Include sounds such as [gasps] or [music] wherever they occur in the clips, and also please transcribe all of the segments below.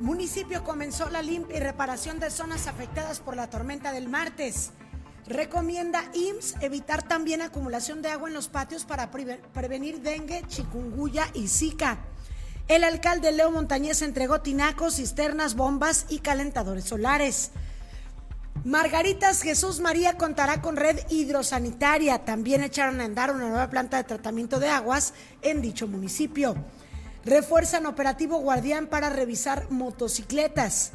Municipio comenzó la limpia y reparación de zonas afectadas por la tormenta del martes. Recomienda IMSS evitar también acumulación de agua en los patios para prevenir dengue, chikungunya y zika. El alcalde Leo Montañez entregó tinacos, cisternas, bombas y calentadores solares. Margaritas Jesús María contará con red hidrosanitaria. También echaron a andar una nueva planta de tratamiento de aguas en dicho municipio. Refuerzan operativo Guardián para revisar motocicletas.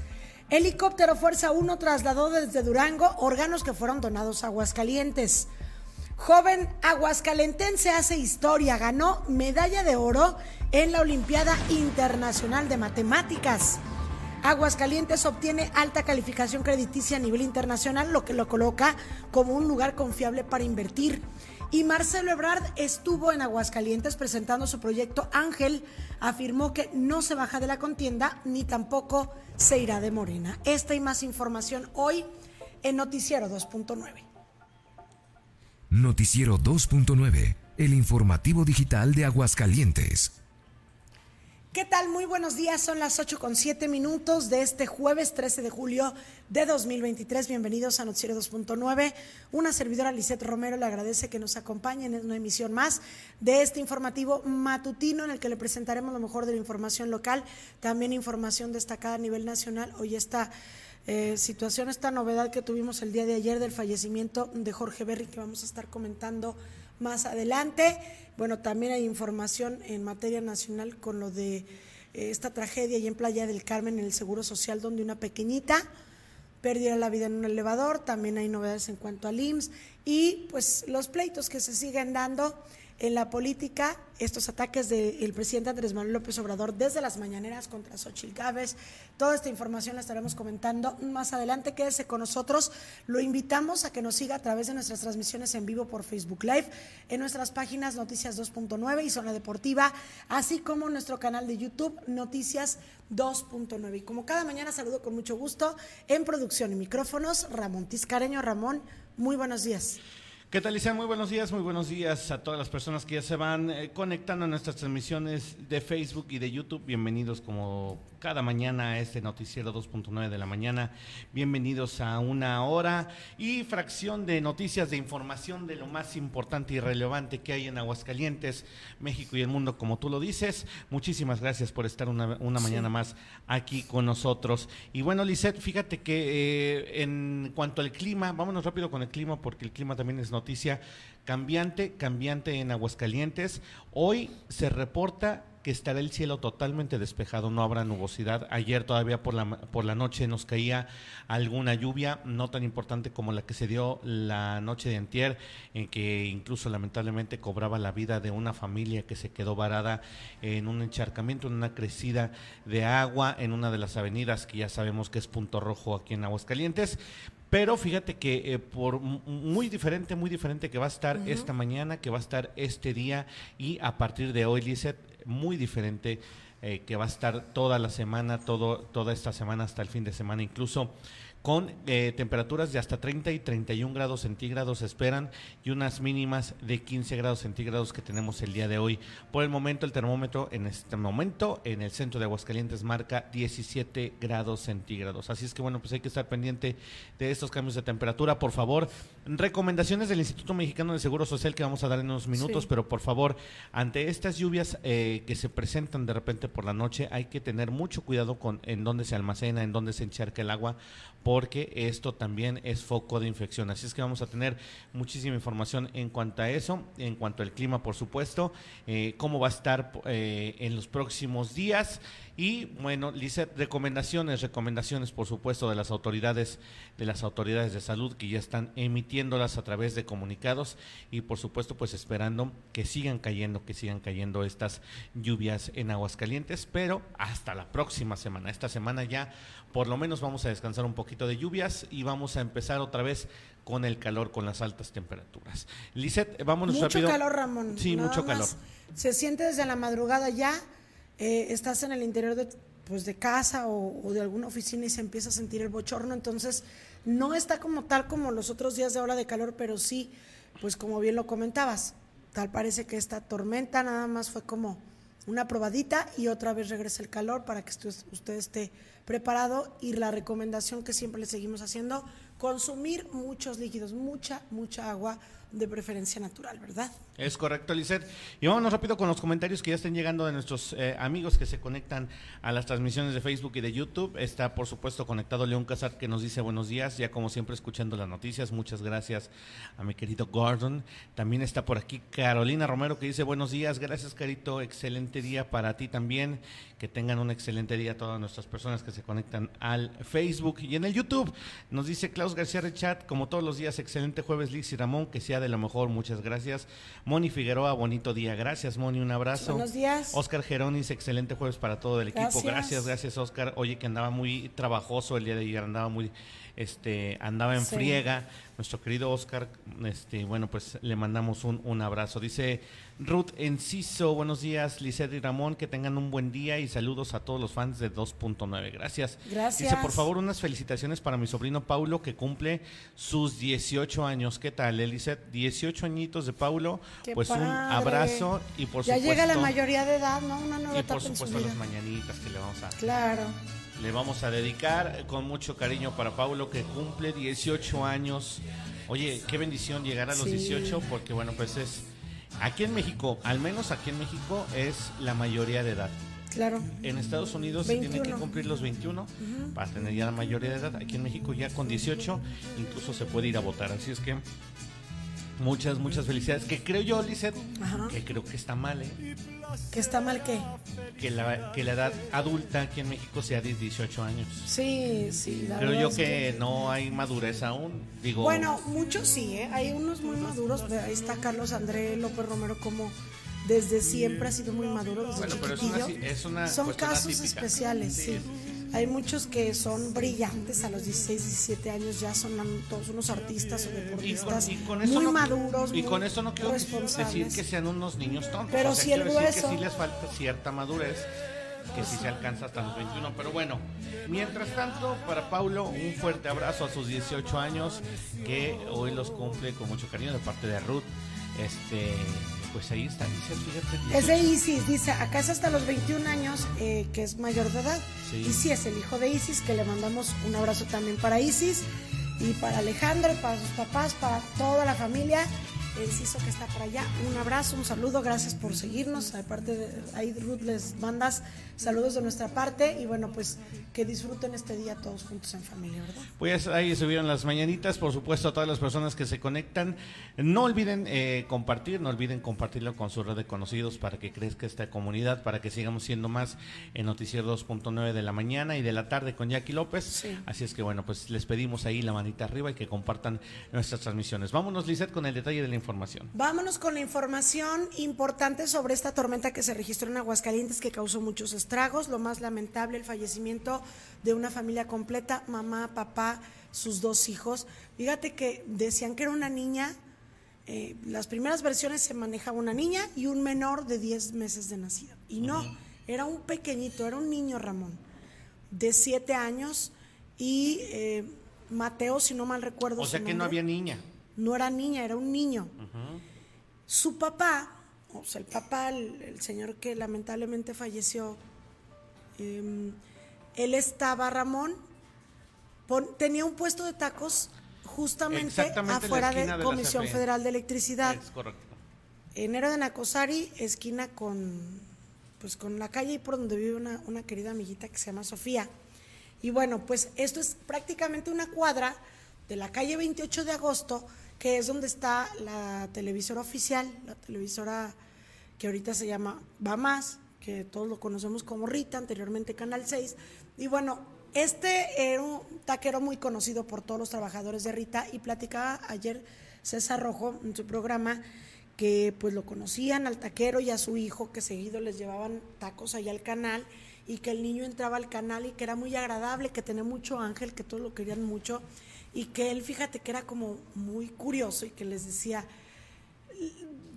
Helicóptero Fuerza 1 trasladó desde Durango órganos que fueron donados a Aguascalientes. Joven aguascalentense hace historia, ganó medalla de oro en la Olimpiada Internacional de Matemáticas. Aguascalientes obtiene alta calificación crediticia a nivel internacional, lo que lo coloca como un lugar confiable para invertir. Y Marcelo Ebrard estuvo en Aguascalientes presentando su proyecto Ángel. Afirmó que no se baja de la contienda ni tampoco se irá de Morena. Esta y más información hoy en Noticiero 2.9. Noticiero 2.9, el informativo digital de Aguascalientes. ¿Qué tal? Muy buenos días. Son las 8 con 7 minutos de este jueves 13 de julio de 2023. Bienvenidos a Noticiero 2.9. Una servidora, Lisette Romero, le agradece que nos acompañen en una emisión más de este informativo matutino en el que le presentaremos lo mejor de la información local, también información destacada a nivel nacional. Hoy esta eh, situación, esta novedad que tuvimos el día de ayer del fallecimiento de Jorge Berry, que vamos a estar comentando más adelante. Bueno, también hay información en materia nacional con lo de eh, esta tragedia y en Playa del Carmen en el Seguro Social, donde una pequeñita perdiera la vida en un elevador. También hay novedades en cuanto al IMSS y pues los pleitos que se siguen dando en la política estos ataques del presidente Andrés Manuel López Obrador desde las mañaneras contra Xochitl Gávez. Toda esta información la estaremos comentando más adelante. Quédese con nosotros. Lo invitamos a que nos siga a través de nuestras transmisiones en vivo por Facebook Live, en nuestras páginas Noticias 2.9 y Zona Deportiva, así como nuestro canal de YouTube Noticias 2.9. Y como cada mañana saludo con mucho gusto en producción y micrófonos Ramón Tiscareño. Ramón, muy buenos días. ¿Qué tal, Lisa? Muy buenos días, muy buenos días a todas las personas que ya se van eh, conectando a nuestras transmisiones de Facebook y de YouTube. Bienvenidos como cada mañana a este noticiero 2.9 de la mañana. Bienvenidos a una hora y fracción de noticias de información de lo más importante y relevante que hay en Aguascalientes, México y el mundo, como tú lo dices. Muchísimas gracias por estar una, mañana más aquí con nosotros. Y bueno, Lisette, fíjate que eh, en cuanto al clima, vámonos rápido con el clima porque el clima también es noticia cambiante, cambiante en Aguascalientes. Hoy se reporta que estará el cielo totalmente despejado, no habrá nubosidad. Ayer todavía por la, por la noche nos caía alguna lluvia, no tan importante como la que se dio la noche de antier, en que incluso lamentablemente cobraba la vida de una familia que se quedó varada en un encharcamiento, en una crecida de agua en una de las avenidas que ya sabemos que es punto rojo aquí en Aguascalientes. Pero fíjate que eh, por muy diferente, muy diferente que va a estar esta mañana, que va a estar este día y a partir de hoy, Lizeth, muy diferente eh, que va a estar toda la semana, todo, toda esta semana hasta el fin de semana. Incluso con eh, temperaturas de hasta 30 y 31 grados centígrados esperan y unas mínimas de 15 grados centígrados que tenemos el día de hoy. Por el momento el termómetro en este momento en el centro de Aguascalientes marca 17 grados centígrados. Así es que bueno, pues hay que estar pendiente de estos cambios de temperatura. Por favor, recomendaciones del Instituto Mexicano de Seguro Social que vamos a dar en unos minutos, pero por favor, ante estas lluvias eh, que se presentan de repente por la noche, hay que tener mucho cuidado con en dónde se almacena, en dónde se encharca el agua porque esto también es foco de infección. Así es que vamos a tener muchísima información en cuanto a eso, en cuanto al clima, por supuesto, eh, cómo va a estar eh, en los próximos días. Y bueno, Lice, recomendaciones, recomendaciones, por supuesto, de las autoridades, de las autoridades de salud que ya están emitiéndolas a través de comunicados y por supuesto, pues esperando que sigan cayendo, que sigan cayendo estas lluvias en Aguascalientes, pero hasta la próxima semana. Esta semana ya por lo menos vamos a descansar un poquito de lluvias y vamos a empezar otra vez con el calor, con las altas temperaturas. Lisette, vámonos mucho rápido. Mucho calor, Ramón. Sí, mucho calor. Se siente desde la madrugada ya, eh, estás en el interior de, pues, de casa o, de alguna oficina y se empieza a sentir el bochorno, entonces no está como tal como los otros días de hora de calor, pero sí, pues como bien lo comentabas, tal parece que esta tormenta nada más fue como una probadita y otra vez regresa el calor para que usted esté preparado. Y la recomendación que siempre le seguimos haciendo, consumir muchos líquidos, mucha, mucha agua de preferencia natural, ¿verdad? Es correcto, Lizeth. Y vámonos rápido con los comentarios que ya estén llegando de nuestros eh, amigos que se conectan a las transmisiones de Facebook y de YouTube. Está, por supuesto, conectado León Casar que nos dice buenos días, ya como siempre escuchando las noticias. Muchas gracias a mi querido Gordon. También está por aquí Carolina Romero que dice buenos días, gracias Carito, excelente día para ti también. Que tengan un excelente día todas nuestras personas que se conectan al Facebook y en el YouTube. Nos dice Klaus García Rechat, como todos los días, excelente jueves Liz y Ramón, que sea de lo mejor, muchas gracias. Moni Figueroa, bonito día. Gracias, Moni, un abrazo. Buenos días. Oscar Geronis, excelente jueves para todo el equipo. Gracias. Gracias, gracias, Oscar. Oye, que andaba muy trabajoso el día de ayer, andaba muy, este, andaba en Sí. friega. Nuestro querido Oscar, este, bueno, pues le mandamos un, un abrazo. Dice Ruth Enciso, buenos días, Lisette y Ramón, que tengan un buen día y saludos a todos los fans de 2.9. Gracias. Gracias. Dice, por favor, unas felicitaciones para mi sobrino Paulo, que cumple sus 18 años. ¿Qué tal, Elisette? 18 añitos de Paulo. Qué pues un abrazo y por ya supuesto. llega la mayoría de edad, ¿no? Una nueva Y por supuesto las mañanitas que le vamos a Claro. Le vamos a dedicar con mucho cariño para Paulo que cumple 18 años. Oye, qué bendición llegar a los Sí. 18 porque bueno, pues es aquí en México, al menos aquí en México es la mayoría de edad. Claro. En Estados Unidos se tienen que 21. cumplir los 21 para tener ya la mayoría de edad. Aquí en México ya con 18 incluso se puede ir a votar. Así es que muchas, muchas felicidades. Que creo yo, Lizeth, Ajá. que creo que está mal, ¿eh? ¿Que está mal qué? que, la, que la edad adulta aquí en México sea de 18 años. Sí, sí. La Creo yo es que no hay madurez aún. Digo, Bueno, muchos sí, ¿eh? Hay unos muy maduros. Ahí está Carlos André López Romero como desde siempre ha sido muy maduro, desde Bueno, pero es una es son casos especiales, Sí, sí. Hay muchos que son brillantes a los 16, 17 años, ya son todos unos artistas o y con, deportistas y con eso muy no, maduros, y con eso no quiero decir que sean unos niños tontos. Pero o sea, si el quiero decir que sí les falta cierta madurez, que sí se alcanza hasta los 21. Pero bueno, mientras tanto, para Paulo, un fuerte abrazo a sus 18 años, que hoy los cumple con mucho cariño de parte de Ruth. Este, pues ahí está, dice, fíjate. Es de 18. Isis, dice, acá es hasta los 21 años, eh, que es mayor de edad. Sí. Y sí, es el hijo de Isis, que le mandamos un abrazo también para Isis y para Alejandro, para sus papás, para toda la familia. El Ciso que está por allá, un abrazo, un saludo, gracias por seguirnos. Aparte de ahí, Ruth, les mandas saludos de nuestra parte y bueno, pues que disfruten este día todos juntos en familia, ¿verdad? Pues ahí subieron las mañanitas, por supuesto a todas las personas que se conectan. No olviden eh, compartir, no olviden compartirlo con su red de conocidos para que crezca esta comunidad, para que sigamos siendo más en Noticiero 2.9 de la mañana y de la tarde con Jackie López. Sí. Así es que bueno, pues les pedimos ahí la manita arriba y que compartan nuestras transmisiones. Vámonos, Lizeth, con el detalle de la información. Vámonos con la información importante sobre esta tormenta que se registró en Aguascalientes que causó muchos estragos. Lo más lamentable, el fallecimiento de una familia completa, mamá, papá, sus dos hijos. Fíjate que decían que era una niña, eh, las primeras versiones se manejaba una niña y un menor de 10 meses de nacido. Y no, era un pequeñito, era un niño Ramón, de 7 años y eh, Mateo, si no mal recuerdo. O sea que no había niña. No era niña, era un niño. Su papá, o sea, el papá, el, el señor que lamentablemente falleció, eh, él estaba, Ramón, pon- tenía un puesto de tacos justamente afuera de Comisión. Federal de Electricidad, Es correcto. enero de Nacosari, esquina con, pues, con la calle y por donde vive una, una querida amiguita que se llama Sofía. Y bueno, pues esto es prácticamente una cuadra de la calle 28 de agosto, que es donde está la televisora oficial, la televisora que ahorita se llama Va Más, que todos lo conocemos como Rita, anteriormente Canal 6. Y bueno, este era un taquero muy conocido por todos los trabajadores de Rita y platicaba ayer César Rojo en su programa que pues lo conocían al taquero y a su hijo que seguido les llevaban tacos allá al canal y que el niño entraba al canal y que era muy agradable, que tenía mucho ángel, que todos lo querían mucho y que él fíjate que era como muy curioso y que les decía,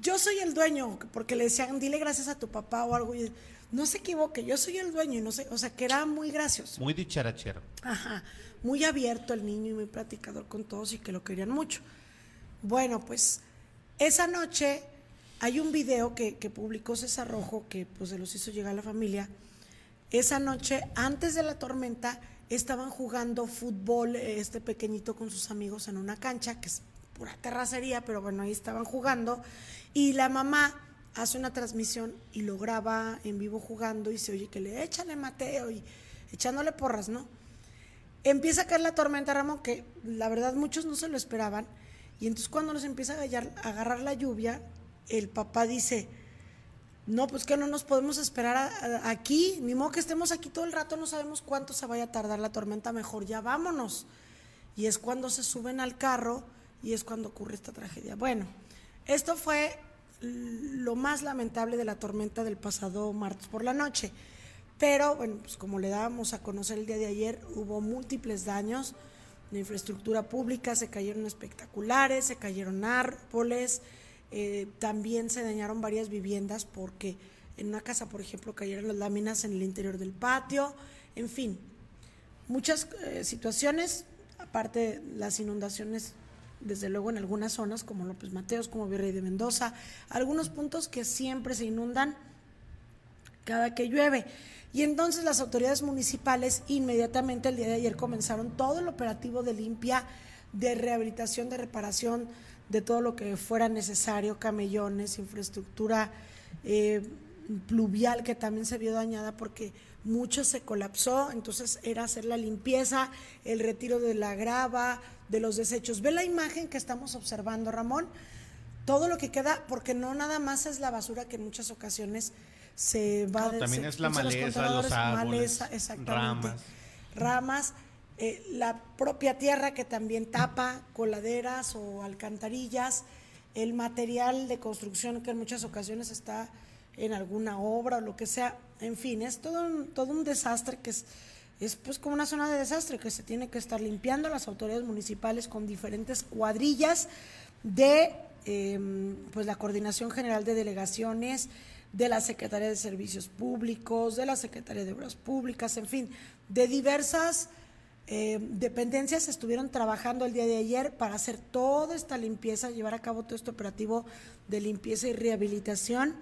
yo soy el dueño, porque le decían, dile gracias a tu papá o algo, y no se equivoque, yo soy el dueño, y no sé, o sea, que era muy gracioso. Muy dicharachero. Ajá, muy abierto el niño y muy platicador con todos y que lo querían mucho. Bueno, pues esa noche hay un video que, que publicó César Rojo que pues se los hizo llegar a la familia. Esa noche, antes de la tormenta, estaban jugando fútbol este pequeñito con sus amigos en una cancha, que es pura terracería, pero bueno, ahí estaban jugando. Y la mamá hace una transmisión y lo graba en vivo jugando y se oye que le échale Mateo y echándole porras, ¿no? Empieza a caer la tormenta, Ramón, que la verdad muchos no se lo esperaban. Y entonces cuando nos empieza a agarrar la lluvia, el papá dice, no, pues que no nos podemos esperar aquí, ni modo que estemos aquí todo el rato, no sabemos cuánto se vaya a tardar la tormenta, mejor ya vámonos. Y es cuando se suben al carro y es cuando ocurre esta tragedia. Bueno, esto fue lo más lamentable de la tormenta del pasado martes por la noche. Pero bueno, pues como le dábamos a conocer el día de ayer, hubo múltiples daños de infraestructura pública, se cayeron espectaculares, se cayeron árboles, eh, también se dañaron varias viviendas porque en una casa, por ejemplo, cayeron las láminas en el interior del patio, en fin, muchas eh, situaciones, aparte las inundaciones desde luego en algunas zonas como López Mateos, como Virrey de Mendoza, algunos puntos que siempre se inundan cada que llueve. Y entonces las autoridades municipales inmediatamente el día de ayer comenzaron todo el operativo de limpia, de rehabilitación, de reparación, de todo lo que fuera necesario, camellones, infraestructura eh, pluvial que también se vio dañada porque mucho se colapsó, entonces era hacer la limpieza, el retiro de la grava, de los desechos. Ve la imagen que estamos observando, Ramón, todo lo que queda, porque no nada más es la basura que en muchas ocasiones se va no, También es la maleza, los, árboles, ramas. Ramas, eh, la propia tierra que también tapa coladeras o alcantarillas, el material de construcción que en muchas ocasiones está en alguna obra o lo que sea, en fin, es todo un, todo un desastre que es, es pues como una zona de desastre que se tiene que estar limpiando las autoridades municipales con diferentes cuadrillas de em, pues la Coordinación General de Delegaciones, de la Secretaría de Servicios Públicos, de la Secretaría de Obras Públicas, en fin, de diversas eh, dependencias estuvieron trabajando el día de ayer para hacer toda esta limpieza, llevar a cabo todo este operativo de limpieza y rehabilitación.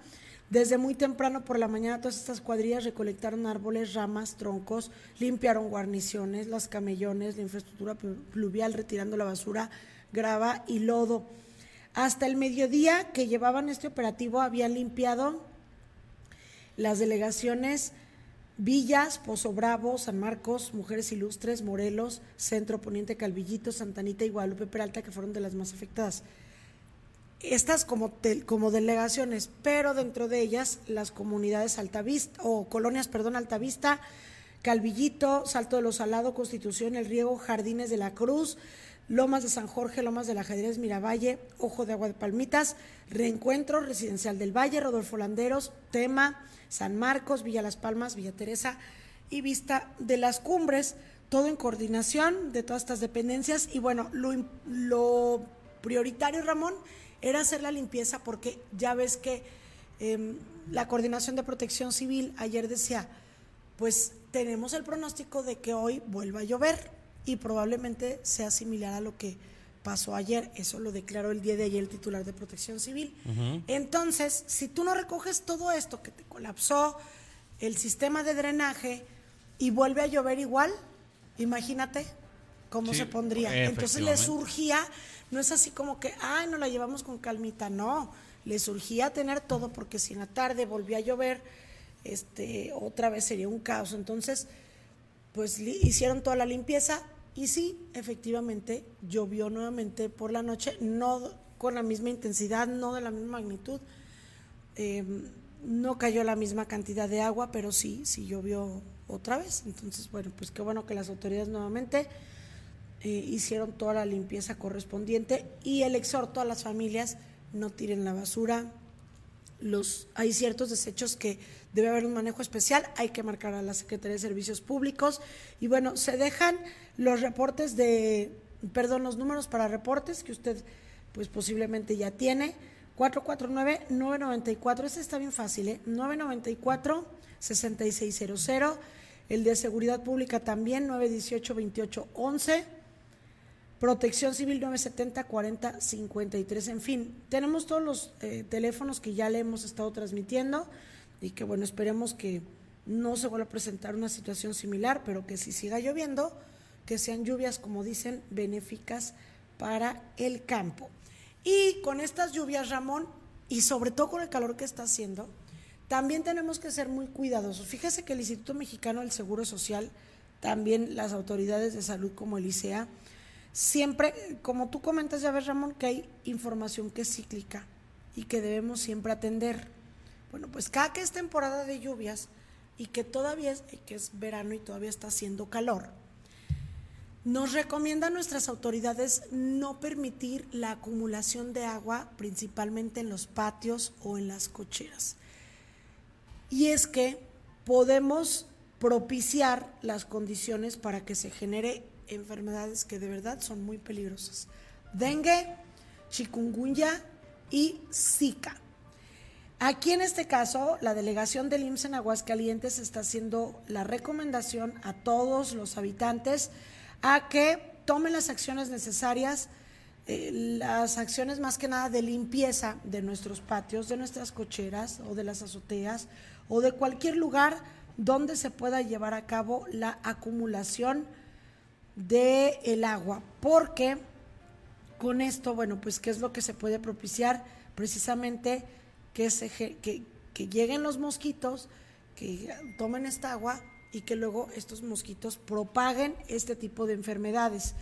Desde muy temprano por la mañana todas estas cuadrillas recolectaron árboles, ramas, troncos, limpiaron guarniciones, las camellones, la infraestructura pluvial, retirando la basura, grava y lodo. Hasta el mediodía que llevaban este operativo habían limpiado las delegaciones Villas, Pozo Bravo, San Marcos, Mujeres Ilustres, Morelos, Centro Poniente Calvillito, Santanita y Guadalupe Peralta, que fueron de las más afectadas. Estas como, como delegaciones, pero dentro de ellas las comunidades Altavista, o colonias, perdón, Altavista, Calvillito, Salto de los Salado, Constitución, El Riego, Jardines de la Cruz, Lomas de San Jorge, Lomas del Ajedrez, Miravalle, Ojo de Agua de Palmitas, Reencuentro, Residencial del Valle, Rodolfo Landeros, Tema, San Marcos, Villa Las Palmas, Villa Teresa y Vista de las Cumbres, todo en coordinación de todas estas dependencias. Y bueno, lo, prioritario, Ramón, era hacer la limpieza porque ya ves que em, la Coordinación de Protección Civil ayer decía, pues tenemos el pronóstico de que hoy vuelva a llover y probablemente sea similar a lo que pasó ayer. Eso lo declaró el día de ayer el titular de Protección Civil. Entonces, si tú no recoges todo esto que te colapsó el sistema de drenaje y vuelve a llover igual, imagínate cómo se pondría. Entonces le surgía, no es así como que, ay, no la llevamos con calmita, no, le surgía tener todo porque si en la tarde volvía a llover, este, otra vez sería un caos. Entonces, pues hicieron toda la limpieza, y sí, efectivamente, llovió nuevamente por la noche, no con la misma intensidad, no de la misma magnitud. Em, no cayó la misma cantidad de agua, pero sí, sí llovió otra vez. Entonces, bueno, pues qué bueno que las autoridades nuevamente eh, hicieron toda la limpieza correspondiente y el exhorto a las familias, no tiren la basura. Los, hay ciertos desechos que debe haber un manejo especial, hay que marcar a la Secretaría de Servicios Públicos y bueno, se dejan los reportes de, perdón, los números para reportes que usted pues posiblemente ya tiene. 449-994, ese está bien fácil, ¿eh? 994-6600. El de Seguridad Pública también, 918-2811. Protección Civil 970 40 53. En fin, tenemos todos los eh, teléfonos que ya le hemos estado transmitiendo y que bueno, esperemos que no se vuelva a presentar una situación similar, pero que si siga lloviendo, que sean lluvias, como dicen, benéficas para el campo. Y con estas lluvias, Ramón, y sobre todo con el calor que está haciendo, también tenemos que ser muy cuidadosos. Fíjese que el Instituto Mexicano del Seguro Social, también las autoridades de salud como el ICEA, siempre, como tú comentas ya ves Ramón, que hay información que es cíclica y que debemos siempre atender. Bueno, pues cada que es temporada de lluvias y que todavía es, que es verano y todavía está haciendo calor, nos recomiendan nuestras autoridades no permitir la acumulación de agua, principalmente en los patios o en las cocheras. Y es que podemos propiciar las condiciones para que se genere enfermedades que de verdad son muy peligrosas. Dengue, chikungunya y zika. Aquí en este caso, la delegación del IMSS en Aguascalientes está haciendo la recomendación a todos los habitantes a que tomen las acciones necesarias, eh, las acciones más que nada de limpieza de nuestros patios, de nuestras cocheras o de las azoteas o de cualquier lugar donde se pueda llevar a cabo la acumulación del el agua, porque con esto, bueno, pues qué es lo que se puede propiciar precisamente que, se, que, que lleguen los mosquitos, que tomen esta agua y que luego estos mosquitos propaguen este tipo de enfermedades.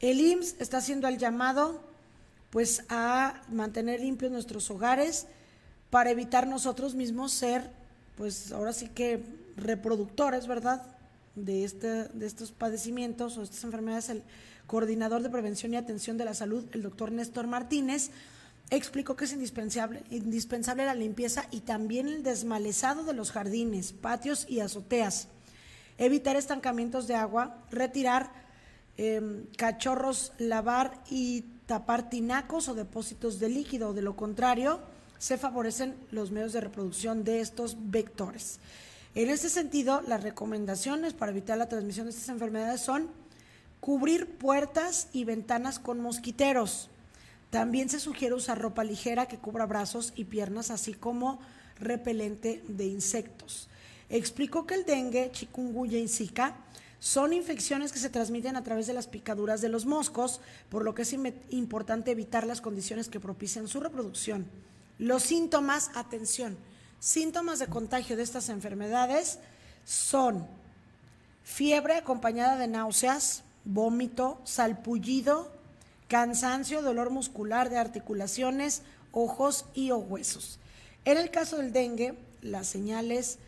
El IMSS está haciendo el llamado pues a mantener limpios nuestros hogares para evitar nosotros mismos ser pues ahora sí que reproductores, ¿verdad? De, este, de estos padecimientos o estas enfermedades, el coordinador de prevención y atención de la salud, el doctor Néstor Martínez, explicó que es indispensable, indispensable la limpieza y también el desmalezado de los jardines, patios y azoteas, evitar estancamientos de agua, retirar em, cachorros, lavar y tapar tinacos o depósitos de líquido, de lo contrario, se favorecen los medios de reproducción de estos vectores. En ese sentido, las recomendaciones para evitar la transmisión de estas enfermedades son cubrir puertas y ventanas con mosquiteros, también se sugiere usar ropa ligera que cubra brazos y piernas, así como repelente de insectos. Explicó que el dengue, chikungunya y zika son infecciones que se transmiten a través de las picaduras de los moscos, por lo que es importante evitar las condiciones que propician su reproducción. Los síntomas, atención, síntomas de contagio de estas enfermedades son fiebre acompañada de náuseas, vómito, salpullido, cansancio, dolor muscular de articulaciones, ojos y o huesos. En el caso del dengue, las señales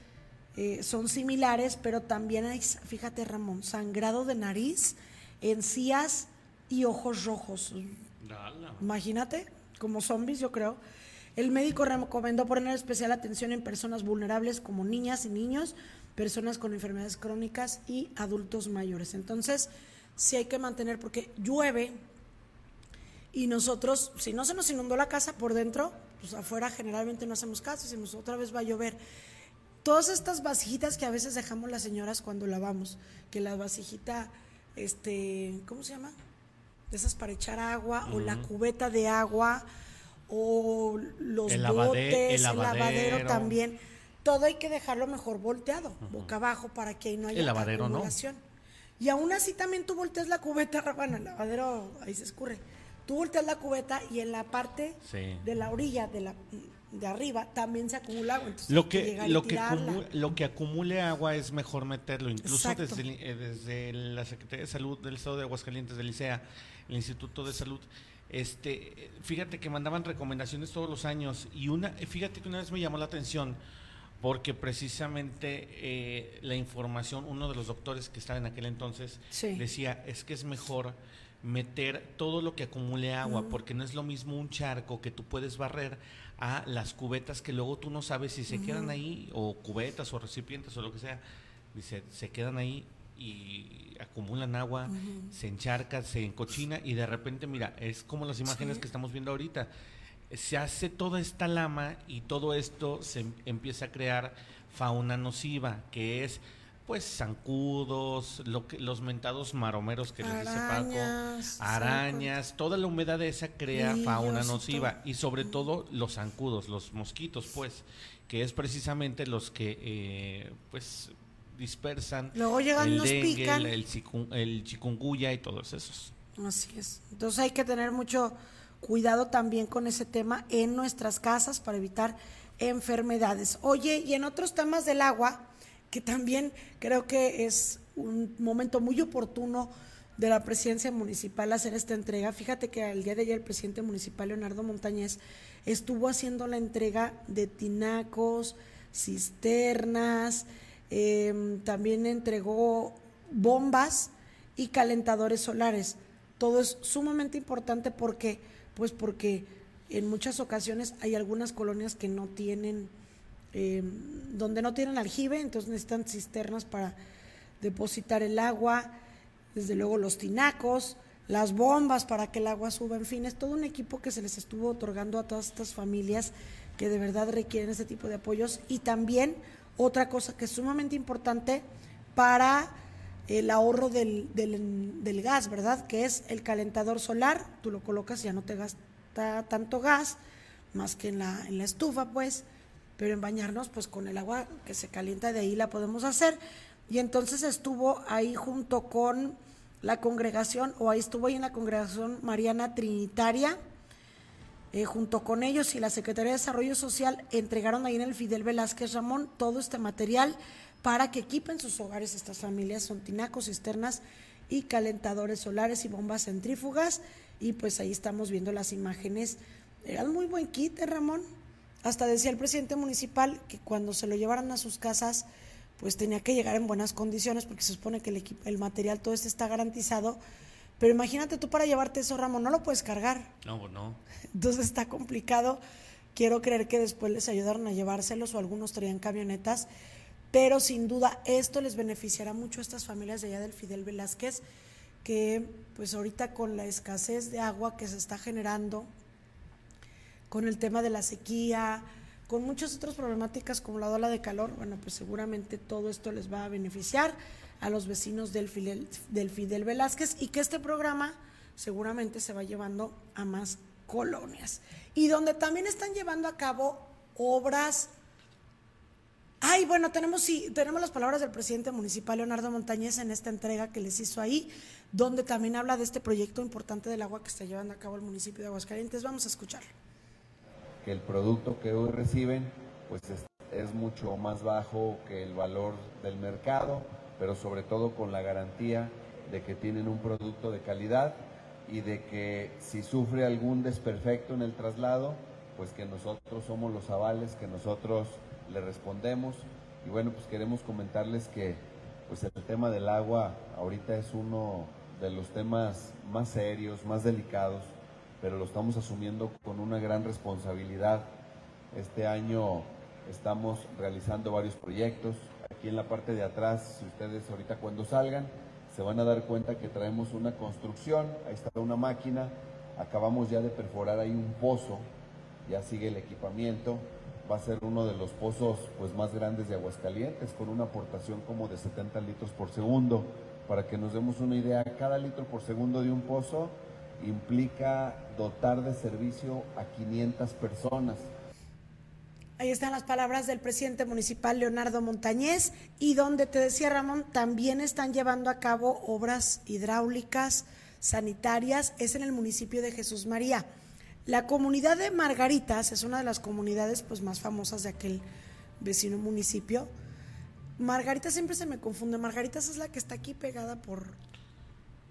eh, son similares, pero también hay, fíjate Ramón, sangrado de nariz, encías y ojos rojos. Imagínate, como zombies, yo creo. El médico recomendó poner especial atención en personas vulnerables como niñas y niños, personas con enfermedades crónicas y adultos mayores. Entonces, sí hay que mantener, porque llueve, y nosotros, si no se nos inundó la casa por dentro, pues afuera generalmente no hacemos caso, si nos otra vez va a llover. Todas estas vasijitas que a veces dejamos las señoras cuando lavamos, que la vasijita, este, ¿cómo se llama? De esas para echar agua, o la cubeta de agua, o los botes, el, lavadero. también. Todo hay que dejarlo mejor volteado, boca abajo, para que ahí no haya el lavadero, acumulación. Y aún así también tú volteas la cubeta, [laughs] bueno, el lavadero ahí se escurre tú volteas la cubeta y en la parte de la orilla de la de arriba también se acumula agua. lo que lo que lo que acumule agua es mejor meterlo, incluso desde, eh, desde, la Secretaría de Salud del Estado de Aguascalientes del ICEA, el Instituto de Salud. Este, fíjate que mandaban recomendaciones todos los años y una, fíjate que una vez me llamó la atención porque precisamente eh, la información, uno de los doctores que estaba en aquel entonces decía es que es mejor meter todo lo que acumule agua, porque no es lo mismo un charco que tú puedes barrer a las cubetas que luego tú no sabes si se quedan ahí, o cubetas o recipientes o lo que sea, dice, se quedan ahí y acumulan agua, se encharca, se encochina y de repente, mira, es como las imágenes que estamos viendo ahorita. Se hace toda esta lama y todo esto se empieza a crear fauna nociva, que es pues zancudos, lo que, los mentados maromeros que les dice Paco, arañas, toda la humedad esa crea fauna nociva y sobre todo los zancudos, los mosquitos, pues, que es precisamente los que, eh, pues, dispersan Luego llegan el nos dengue, pican. el, el chiku- el chikungunya y todos esos. Así es. Entonces hay que tener mucho cuidado también con ese tema en nuestras casas para evitar enfermedades. Oye, y en otros temas del agua, que también creo que es un momento muy oportuno de la presidencia municipal hacer esta entrega. Fíjate que el día de ayer el presidente municipal Leonardo Montañez estuvo haciendo la entrega de tinacos, cisternas, eh, también entregó bombas y calentadores solares. Todo es sumamente importante porque, pues porque en muchas ocasiones hay algunas colonias que no tienen, eh, donde no tienen aljibe, entonces necesitan cisternas para depositar el agua, desde luego los tinacos, las bombas para que el agua suba, en fin, es todo un equipo que se les estuvo otorgando a todas estas familias que de verdad requieren ese tipo de apoyos y también otra cosa que es sumamente importante para el ahorro del, del, gas, ¿verdad? Que es el calentador solar, tú lo colocas y ya no te gasta tanto gas, más que en la, en la estufa, pues, pero en bañarnos, pues con el agua que se calienta de ahí la podemos hacer. Y entonces estuvo ahí junto con la congregación, o ahí estuvo ahí en la congregación Mariana Trinitaria, eh, junto con ellos y la Secretaría de Desarrollo Social entregaron ahí en el Fidel Velázquez Ramón todo este material para que equipen sus hogares estas familias. Son tinacos, cisternas y calentadores solares y bombas centrífugas. Y pues ahí estamos viendo las imágenes. Era un muy buen kit, ¿eh, Ramón. Hasta decía el presidente municipal que cuando se lo llevaran a sus casas, pues tenía que llegar en buenas condiciones porque se supone que el, equipo, el material todo este está garantizado. Pero imagínate tú para llevarte eso, Ramón, no lo puedes cargar. No, no. Entonces está complicado. Quiero creer que después les ayudaron a llevárselos o algunos traían camionetas, pero sin duda esto les beneficiará mucho a estas familias de allá del Fidel Velázquez, que pues ahorita con la escasez de agua que se está generando, con el tema de la sequía, con muchas otras problemáticas como la ola de calor, bueno, pues seguramente todo esto les va a beneficiar a los vecinos del Fidel, del Fidel Velázquez y que este programa seguramente se va llevando a más colonias. Y donde también están llevando a cabo obras. Ay, bueno, tenemos sí, tenemos las palabras del presidente municipal Leonardo Montañez en esta entrega que les hizo ahí, donde también habla de este proyecto importante del agua que está llevando a cabo el municipio de Aguascalientes. Vamos a escucharlo. Que el producto que hoy reciben, pues es, es mucho más bajo que el valor del mercado, pero sobre todo con la garantía de que tienen un producto de calidad y de que si sufre algún desperfecto en el traslado, pues que nosotros somos los avales, que nosotros le respondemos. Y bueno, pues queremos comentarles que pues el tema del agua ahorita es uno de los temas más serios, más delicados, pero lo estamos asumiendo con una gran responsabilidad. Este año estamos realizando varios proyectos. Aquí en la parte de atrás, si ustedes ahorita cuando salgan, se van a dar cuenta que traemos una construcción, ahí está una máquina, acabamos ya de perforar ahí un pozo, ya sigue el equipamiento, va a ser uno de los pozos pues más grandes de Aguascalientes, con una aportación como de 70 litros por segundo. Para que nos demos una idea, cada litro por segundo de un pozo implica dotar de servicio a 500 personas. Ahí están las palabras del presidente municipal Leonardo Montañez y donde te decía Ramón, también están llevando a cabo obras hidráulicas, sanitarias, es en el municipio de Jesús María. La comunidad de Margaritas es una de las comunidades pues más famosas de aquel vecino municipio. Margaritas siempre se me confunde, Margaritas es la que está aquí pegada por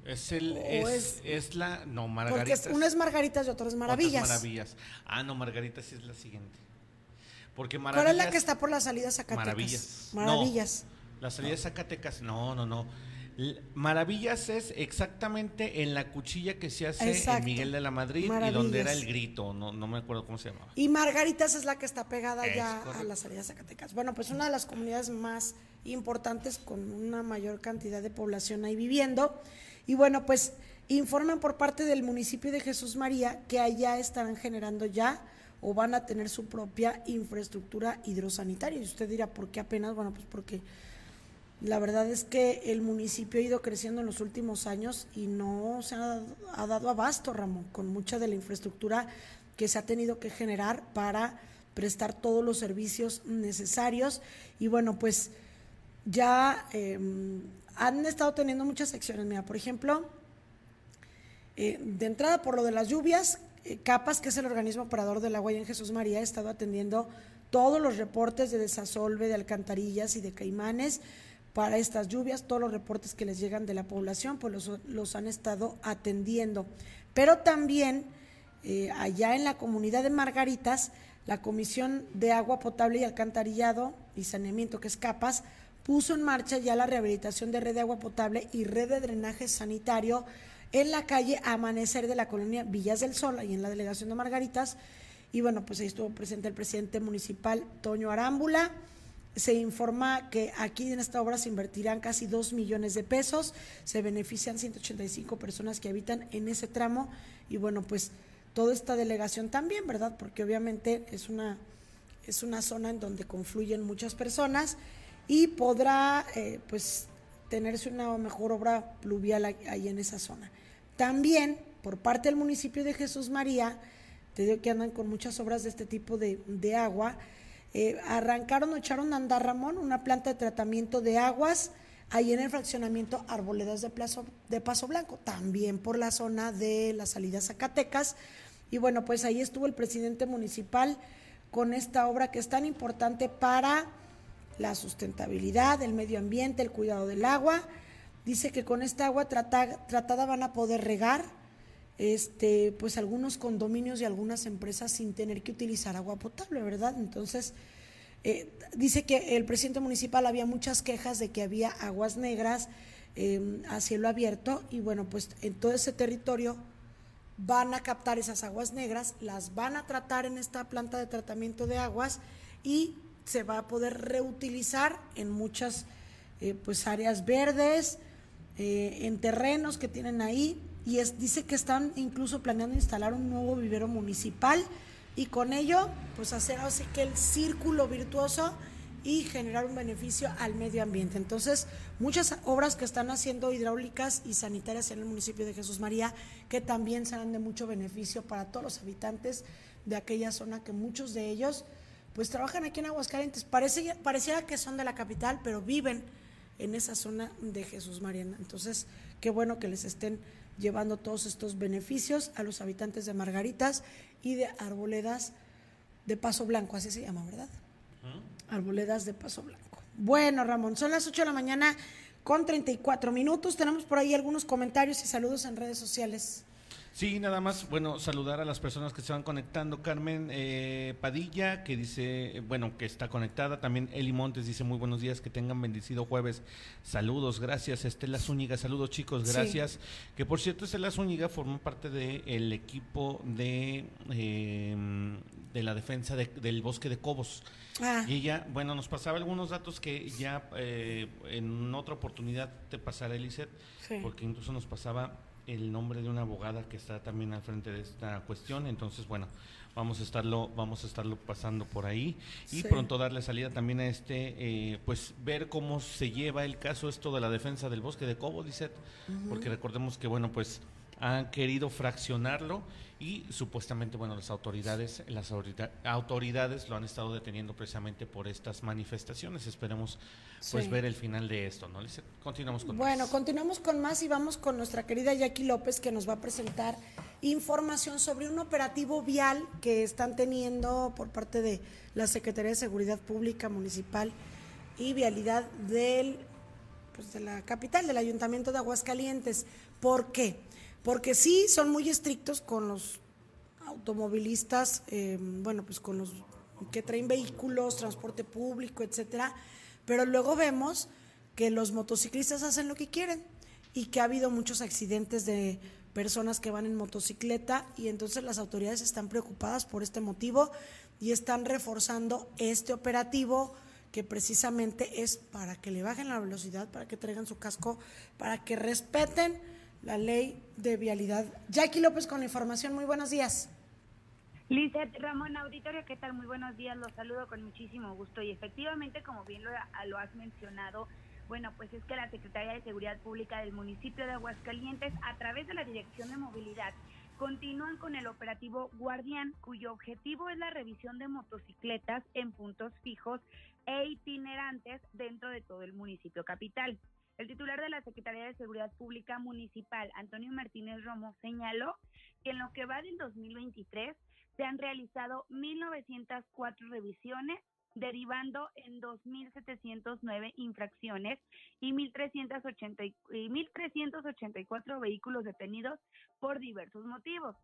Es el es, es- es la no porque Margaritas. es- una es Margaritas y otra es Maravillas. Otras maravillas. Ah, no, Margaritas sí es la siguiente. Porque ¿Cuál Maravillas es la que está por la salida Zacatecas? Maravillas. Maravillas. No, la salida de Zacatecas, no, no, no. Maravillas es exactamente en la cuchilla que se hace Exacto. en Miguel de la Madrid y donde era el grito, no, no me acuerdo cómo se llamaba. Y Margaritas es la que está pegada Es ya a la salida de Zacatecas. Bueno, pues una de las comunidades más importantes con una mayor cantidad de población ahí viviendo. Y bueno, pues informan por parte del municipio de Jesús María que allá estarán generando ya o van a tener su propia infraestructura hidrosanitaria. Y usted dirá, ¿por qué apenas? Bueno, pues porque La verdad es que el municipio ha ido creciendo en los últimos años y no se ha, ha dado abasto, Ramón, con mucha de la infraestructura que se ha tenido que generar para prestar todos los servicios necesarios. Y bueno, pues ya em, han estado teniendo muchas secciones. Mira, por ejemplo, eh, de entrada por lo de las lluvias, Capas, que es el organismo operador del agua y en Jesús María, ha estado atendiendo todos los reportes de desasolve, de alcantarillas y de caimanes para estas lluvias, todos los reportes que les llegan de la población, pues los, los han estado atendiendo. Pero también eh, allá en la comunidad de Margaritas, la Comisión de Agua Potable y Alcantarillado y Saneamiento, que es CAPAS, puso en marcha ya la rehabilitación de red de agua potable y red de drenaje sanitario en la calle Amanecer de la colonia Villas del Sol, y en la delegación de Margaritas. Y bueno, pues ahí estuvo presente el presidente municipal Toño Arámbula. Se informa que aquí en esta obra se invertirán casi dos millones de pesos, se benefician 185 personas que habitan en ese tramo y bueno, pues toda esta delegación también, ¿verdad? Porque obviamente es una, es una zona en donde confluyen muchas personas y podrá eh, pues tenerse una mejor obra pluvial ahí en esa zona. También por parte del municipio de Jesús María, te digo que andan con muchas obras de este tipo de, agua, eh, arrancaron o echaron a andar Ramón una planta de tratamiento de aguas ahí en el fraccionamiento Arboledas de, de Paso Blanco, también por la zona de la salida Zacatecas. Y bueno, pues ahí estuvo el presidente municipal con esta obra que es tan importante para la sustentabilidad, el medio ambiente, el cuidado del agua. Dice que con esta agua tratada van a poder regar este, pues algunos condominios y algunas empresas sin tener que utilizar agua potable, ¿verdad? Entonces, eh, dice que el presidente municipal había muchas quejas de que había aguas negras eh, a cielo abierto y bueno, pues en todo ese territorio van a captar esas aguas negras, las van a tratar en esta planta de tratamiento de aguas y se va a poder reutilizar en muchas eh, pues áreas verdes, eh, en terrenos que tienen ahí y es, dice que están incluso planeando instalar un nuevo vivero municipal y con ello pues hacer así que el círculo virtuoso y generar un beneficio al medio ambiente. Entonces, muchas obras que están haciendo hidráulicas y sanitarias en el municipio de Jesús María que también serán de mucho beneficio para todos los habitantes de aquella zona que muchos de ellos pues trabajan aquí en Aguascalientes. Parece, pareciera que son de la capital, pero viven en esa zona de Jesús Mariana. Entonces, qué bueno que les estén llevando todos estos beneficios a los habitantes de Margaritas y de Arboledas de Paso Blanco, así se llama, ¿verdad? Arboledas de Paso Blanco. Bueno, Ramón, son las 8 de la mañana con 34 minutos. Tenemos por ahí algunos comentarios y saludos en redes sociales. Sí, nada más, bueno, saludar a las personas que se van conectando. Carmen eh, Padilla, que dice, bueno, que está conectada. También Eli Montes dice, muy buenos días, que tengan bendecido jueves. Saludos, gracias. Estela Zúñiga, saludos chicos, gracias. Que por cierto, Estela Zúñiga formó parte del equipo de, em, de la defensa del bosque de Cobos. Ah. Y ella, bueno, nos pasaba algunos datos que ya eh, en otra oportunidad te pasará, Eliseth, porque incluso nos pasaba el nombre de una abogada que está también al frente de esta cuestión. Entonces, bueno, vamos a estarlo, vamos a estarlo pasando por ahí. Y pronto darle salida también a este, eh, pues ver cómo se lleva el caso esto de la defensa del bosque de Cobo, dice, porque recordemos que bueno, pues han querido fraccionarlo y supuestamente, bueno, las autoridades, las autoridades lo han estado deteniendo precisamente por estas manifestaciones. Esperemos pues ver el final de esto, ¿no? Continuamos con Bueno, continuamos con más y vamos con nuestra querida Jackie López que nos va a presentar información sobre un operativo vial que están teniendo por parte de la Secretaría de Seguridad Pública Municipal y Vialidad del pues de la capital, del Ayuntamiento de Aguascalientes. ¿Por qué? Porque sí son muy estrictos con los automovilistas, eh, bueno, pues con los que traen vehículos, transporte público, etcétera, pero luego vemos que los motociclistas hacen lo que quieren y que ha habido muchos accidentes de personas que van en motocicleta y entonces las autoridades están preocupadas por este motivo y están reforzando este operativo que precisamente es para que le bajen la velocidad, para que traigan su casco, para que respeten la ley de vialidad. Jackie López con la información. Muy buenos días. Lizeth Ramón Auditorio, ¿qué tal? Muy buenos días, los saludo con muchísimo gusto y efectivamente, como bien lo, has mencionado, Bueno, pues es que la Secretaría de Seguridad Pública del municipio de Aguascalientes, a través de la Dirección de Movilidad, continúan con el operativo Guardián, cuyo objetivo es la revisión de motocicletas en puntos fijos e itinerantes dentro de todo el municipio capital. El titular de la Secretaría de Seguridad Pública Municipal, Antonio Martínez Romo, señaló que en lo que va del 2023 se han realizado 1.904 revisiones, derivando en 2.709 infracciones y 1.384 vehículos detenidos por diversos motivos.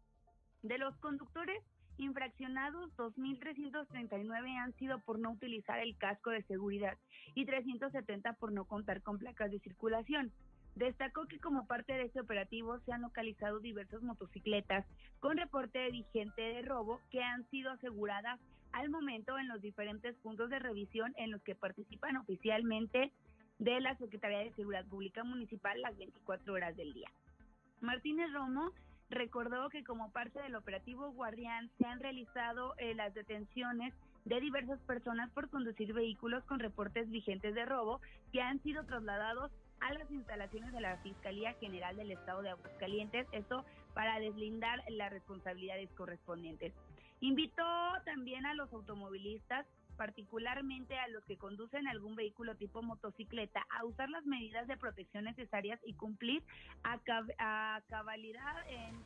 De los conductores infraccionados, 2.339 han sido por no utilizar el casco de seguridad y 370 por no contar con placas de circulación. Destacó que como parte de este operativo se han localizado diversas motocicletas con reporte vigente de robo que han sido aseguradas al momento en los diferentes puntos de revisión en los que participan oficialmente de la Secretaría de Seguridad Pública Municipal las 24 horas del día. Martínez Romo recordó que como parte del operativo Guardián se han realizado eh, las detenciones de diversas personas por conducir vehículos con reportes vigentes de robo que han sido trasladados a las instalaciones de la Fiscalía General del Estado de Aguascalientes, esto para deslindar las responsabilidades correspondientes. Invitó también a los automovilistas particularmente a los que conducen algún vehículo tipo motocicleta, a usar las medidas de protección necesarias y cumplir a, cabalidad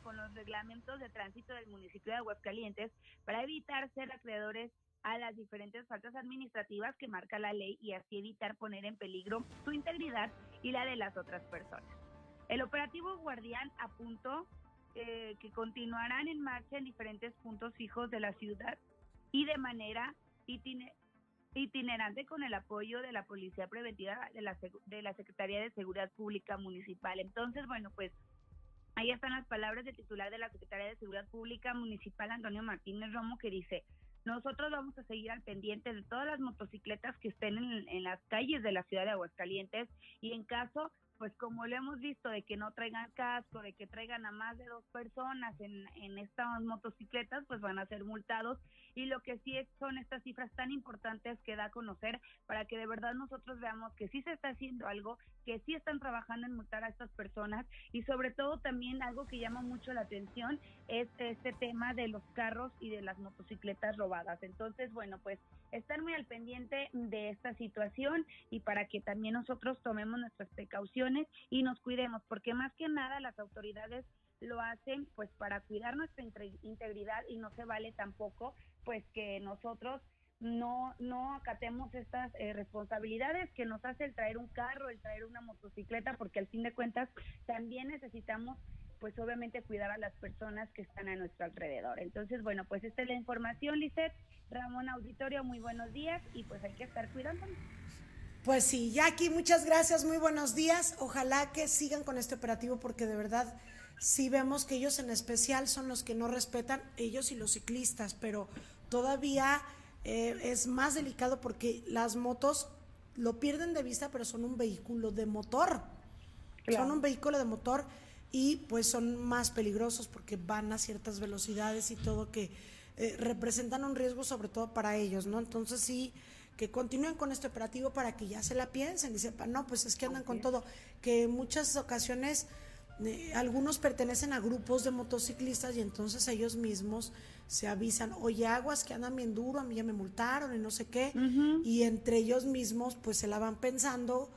con los reglamentos de tránsito del municipio de Aguascalientes para evitar ser acreedores a las diferentes faltas administrativas que marca la ley y así evitar poner en peligro su integridad y la de las otras personas. El operativo Guardián apuntó eh, que continuarán en marcha en diferentes puntos fijos de la ciudad y de manera itinerante con el apoyo de la Policía Preventiva de la, de la Secretaría de Seguridad Pública Municipal. Entonces, bueno, pues ahí están las palabras del titular de la Secretaría de Seguridad Pública Municipal, Antonio Martínez Romo, que dice, nosotros vamos a seguir al pendiente de todas las motocicletas que estén en, en las calles de la ciudad de Aguascalientes y en caso pues como lo hemos visto, de que no traigan casco, de que traigan a más de dos personas en, estas motocicletas, pues van a ser multados. Y lo que sí es, son estas cifras tan importantes que da a conocer para que de verdad nosotros veamos que sí se está haciendo algo, que sí están trabajando en multar a estas personas y sobre todo también algo que llama mucho la atención es este tema de los carros y de las motocicletas robadas. Entonces, bueno, pues estar muy al pendiente de esta situación y para que también nosotros tomemos nuestras precauciones y nos cuidemos, porque más que nada las autoridades lo hacen pues para cuidar nuestra integridad y no se vale tampoco pues que nosotros no no acatemos estas eh, responsabilidades que nos hace el traer un carro, el traer una motocicleta, porque al fin de cuentas también necesitamos pues obviamente cuidar a las personas que están a nuestro alrededor. Entonces, bueno, pues esta es la información, Lizeth. Ramón Auditorio, muy buenos días y pues hay que estar cuidándonos. Pues sí, Jackie, muchas gracias, muy buenos días. Ojalá que sigan con este operativo porque de verdad sí vemos que ellos en especial son los que no respetan, ellos y los ciclistas, pero todavía eh, es más delicado porque las motos lo pierden de vista, pero son un vehículo de motor. Son un vehículo de motor y pues son más peligrosos porque van a ciertas velocidades y todo que eh, representan un riesgo sobre todo para ellos, ¿no? Entonces sí, que continúen con este operativo para que ya se la piensen y sepan, no, pues es que andan con todo, que en muchas ocasiones eh, algunos pertenecen a grupos de motociclistas y entonces ellos mismos se avisan, oye, aguas que andan bien duro, a mí ya me multaron y no sé qué, y entre ellos mismos pues se la van pensando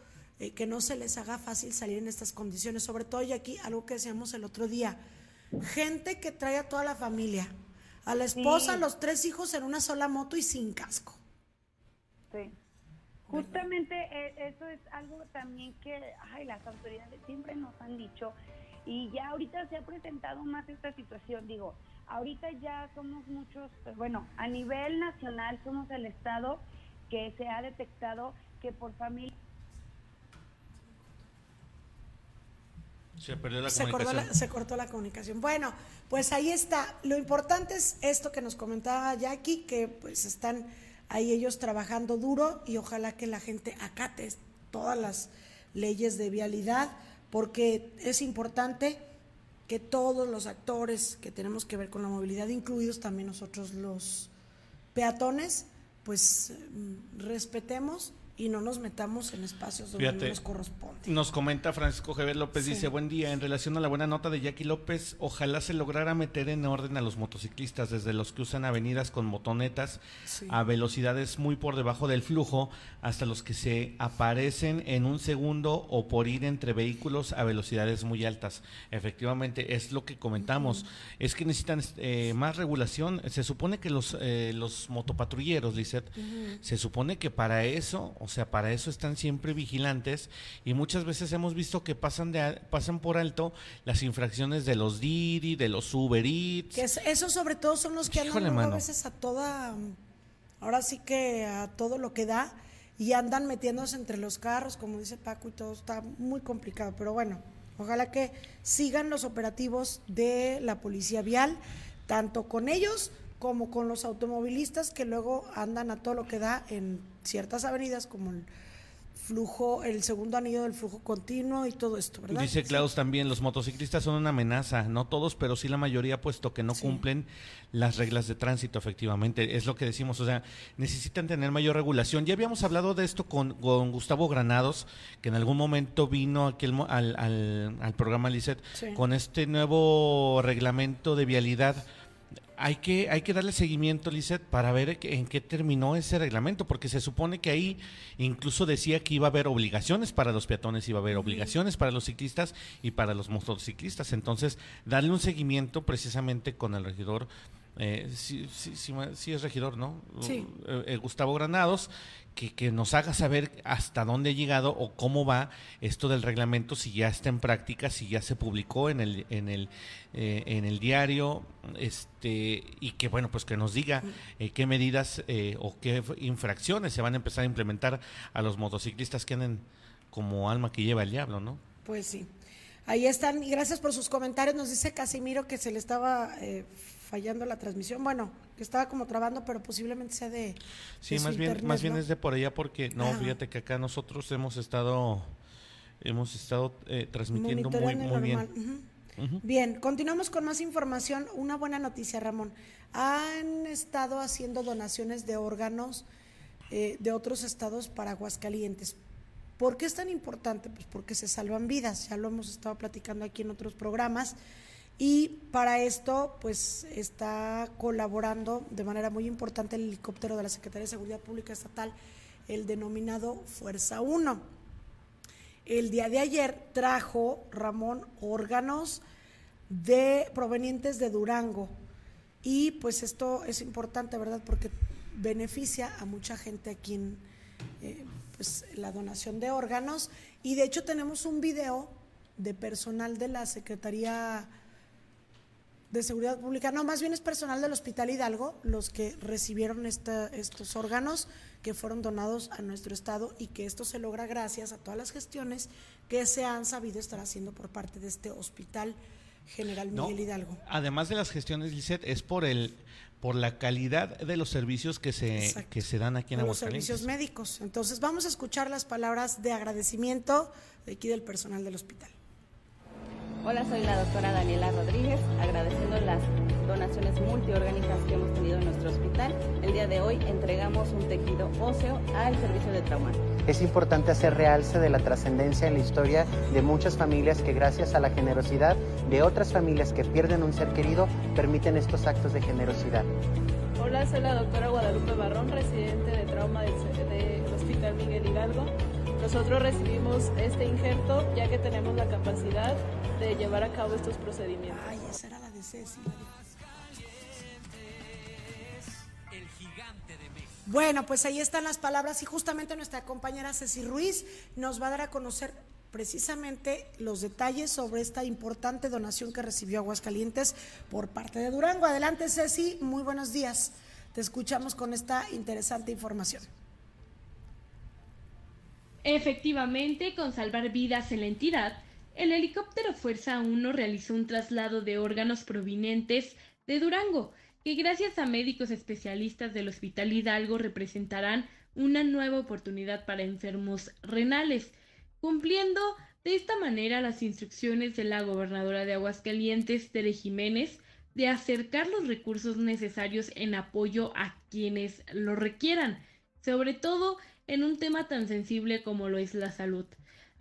eh, que no se les haga fácil salir en estas condiciones, sobre todo y aquí algo que decíamos el otro día, gente que trae a toda la familia, a la esposa, a los tres hijos en una sola moto y sin casco. Sí. Justamente eh, eso es algo también que ay, las autoridades siempre nos han dicho y ya ahorita se ha presentado más esta situación. Digo, ahorita ya somos muchos, pues, bueno, a nivel nacional somos el estado que se ha detectado que por familia Se perdió la se comunicación. Cortó la, se cortó la comunicación. Bueno, pues ahí está. Lo importante es esto que nos comentaba Jackie, que pues están ahí ellos trabajando duro y ojalá que la gente acate todas las leyes de vialidad, porque es importante que todos los actores que tenemos que ver con la movilidad, incluidos también nosotros los peatones, pues mm, respetemos y no nos metamos en espacios donde no nos corresponde. Nos comenta Francisco Javier López, dice, buen día, en relación a la buena nota de Jackie López, ojalá se lograra meter en orden a los motociclistas, desde los que usan avenidas con motonetas a velocidades muy por debajo del flujo, hasta los que se aparecen en un segundo o por ir entre vehículos a velocidades muy altas. Efectivamente, es lo que comentamos, es que necesitan eh, más regulación. Se supone que los, eh, los motopatrulleros, Lizeth, se supone que para eso, o sea, para eso están siempre vigilantes y muchas veces hemos visto que pasan de pasan por alto las infracciones de los Didi, de los Uber Eats. Que esos sobre todo son los que andan a veces a toda ahora sí que a todo lo que da y andan metiéndose entre los carros, como dice Paco y todo está muy complicado, pero bueno, ojalá que sigan los operativos de la policía vial tanto con ellos como con los automovilistas que luego andan a todo lo que da en ciertas avenidas como el flujo, el segundo anillo del flujo continuo y todo esto, ¿verdad? Dice Klaus también, los motociclistas son una amenaza, no todos, pero sí la mayoría, puesto que no cumplen las reglas de tránsito, efectivamente, es lo que decimos, o sea, necesitan tener mayor regulación. Ya habíamos hablado de esto con, Gustavo Granados, que en algún momento vino aquí al, al, al programa Lisset, con este nuevo reglamento de vialidad hay que, hay que darle seguimiento, Lizeth, para ver en qué terminó ese reglamento, porque se supone que ahí incluso decía que iba a haber obligaciones para los peatones, iba a haber obligaciones para los ciclistas y para los motociclistas. Entonces, darle un seguimiento precisamente con el regidor eh, sí, sí, sí, es regidor, ¿no? Sí. Eh, eh, Gustavo Granados, que, nos haga saber hasta dónde ha llegado o cómo va esto del reglamento, si ya está en práctica, si ya se publicó en el, en el, eh, en el diario, este, y que bueno, pues que nos diga qué medidas o qué infracciones se van a empezar a implementar a los motociclistas que anden como alma que lleva el diablo, ¿no? Pues sí. Ahí están, y gracias por sus comentarios. Nos dice Casimiro que se le estaba fallando la transmisión. Bueno, que estaba como trabando, pero posiblemente sea de. Sí, más bien, más bien es de por allá porque no, fíjate que acá nosotros hemos estado, hemos estado eh, transmitiendo muy, muy bien. Bien, continuamos con más información. Una buena noticia, Ramón. Han estado haciendo donaciones de órganos eh, de otros estados para Aguascalientes. ¿Por qué es tan importante? Pues porque se salvan vidas, ya lo hemos estado platicando aquí en otros programas. Y para esto, pues está colaborando de manera muy importante el helicóptero de la Secretaría de Seguridad Pública Estatal, el denominado Fuerza 1. El día de ayer trajo Ramón órganos de provenientes de Durango. Y pues esto es importante, ¿verdad? Porque beneficia a mucha gente aquí en eh, pues, la donación de órganos. Y de hecho tenemos un video de personal de la Secretaría de Seguridad Pública, no, más bien es personal del Hospital Hidalgo, los que recibieron estos órganos que fueron donados a nuestro estado y que esto se logra gracias a todas las gestiones que se han sabido estar haciendo por parte de este Hospital General Miguel Hidalgo. Además de las gestiones, Lisset, es por el por la calidad de los servicios que se, que se dan aquí en Aguascalientes. Los servicios médicos. Entonces vamos a escuchar las palabras de agradecimiento de aquí del personal del hospital. Hola, soy la doctora Daniela Rodríguez, agradeciendo las donaciones multiorgánicas que hemos tenido en nuestro hospital. El día de hoy entregamos un tejido óseo al servicio de trauma. Es importante hacer realce de la trascendencia en la historia de muchas familias que gracias a la generosidad de otras familias que pierden un ser querido permiten estos actos de generosidad. Hola, soy la doctora Guadalupe Barrón, residente de trauma del, del Hospital Miguel Hidalgo. Nosotros recibimos este injerto ya que tenemos la capacidad de llevar a cabo estos procedimientos. Ay, esa era la de Ceci. Bueno, pues ahí están las palabras y justamente nuestra compañera Ceci Ruiz nos va a dar a conocer precisamente los detalles sobre esta importante donación que recibió Aguascalientes por parte de Durango. Adelante Ceci, muy buenos días. Te escuchamos con esta interesante información. Efectivamente, con salvar vidas en la entidad, el helicóptero Fuerza 1 realizó un traslado de órganos provenientes de Durango, que gracias a médicos especialistas del Hospital Hidalgo representarán una nueva oportunidad para enfermos renales, cumpliendo de esta manera las instrucciones de la gobernadora de Aguascalientes, Tere Jiménez, de acercar los recursos necesarios en apoyo a quienes lo requieran, sobre todo en un tema tan sensible como lo es la salud.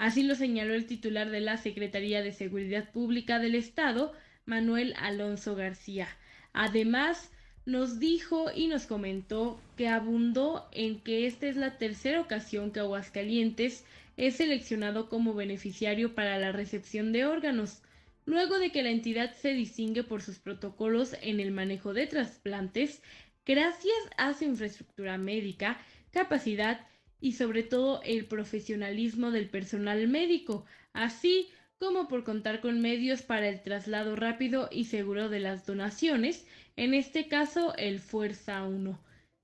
Así lo señaló el titular de la Secretaría de Seguridad Pública del Estado, Manuel Alonso García. Además, nos dijo y nos comentó que abundó en que esta es la tercera ocasión que Aguascalientes es seleccionado como beneficiario para la recepción de órganos, luego de que la entidad se distingue por sus protocolos en el manejo de trasplantes, gracias a su infraestructura médica, capacidad y sobre todo el profesionalismo del personal médico, así como por contar con medios para el traslado rápido y seguro de las donaciones, en este caso el Fuerza 1.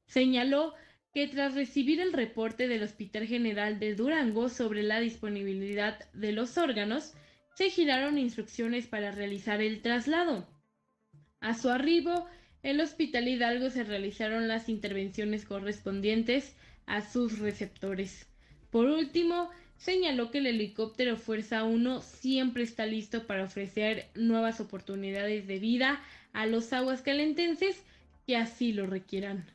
Señaló que tras recibir el reporte del Hospital General de Durango sobre la disponibilidad de los órganos, se giraron instrucciones para realizar el traslado. A su arribo, el Hospital Hidalgo se realizaron las intervenciones correspondientes a sus receptores. Por último, señaló que el helicóptero Fuerza 1 siempre está listo para ofrecer nuevas oportunidades de vida a los aguascalentenses que así lo requieran.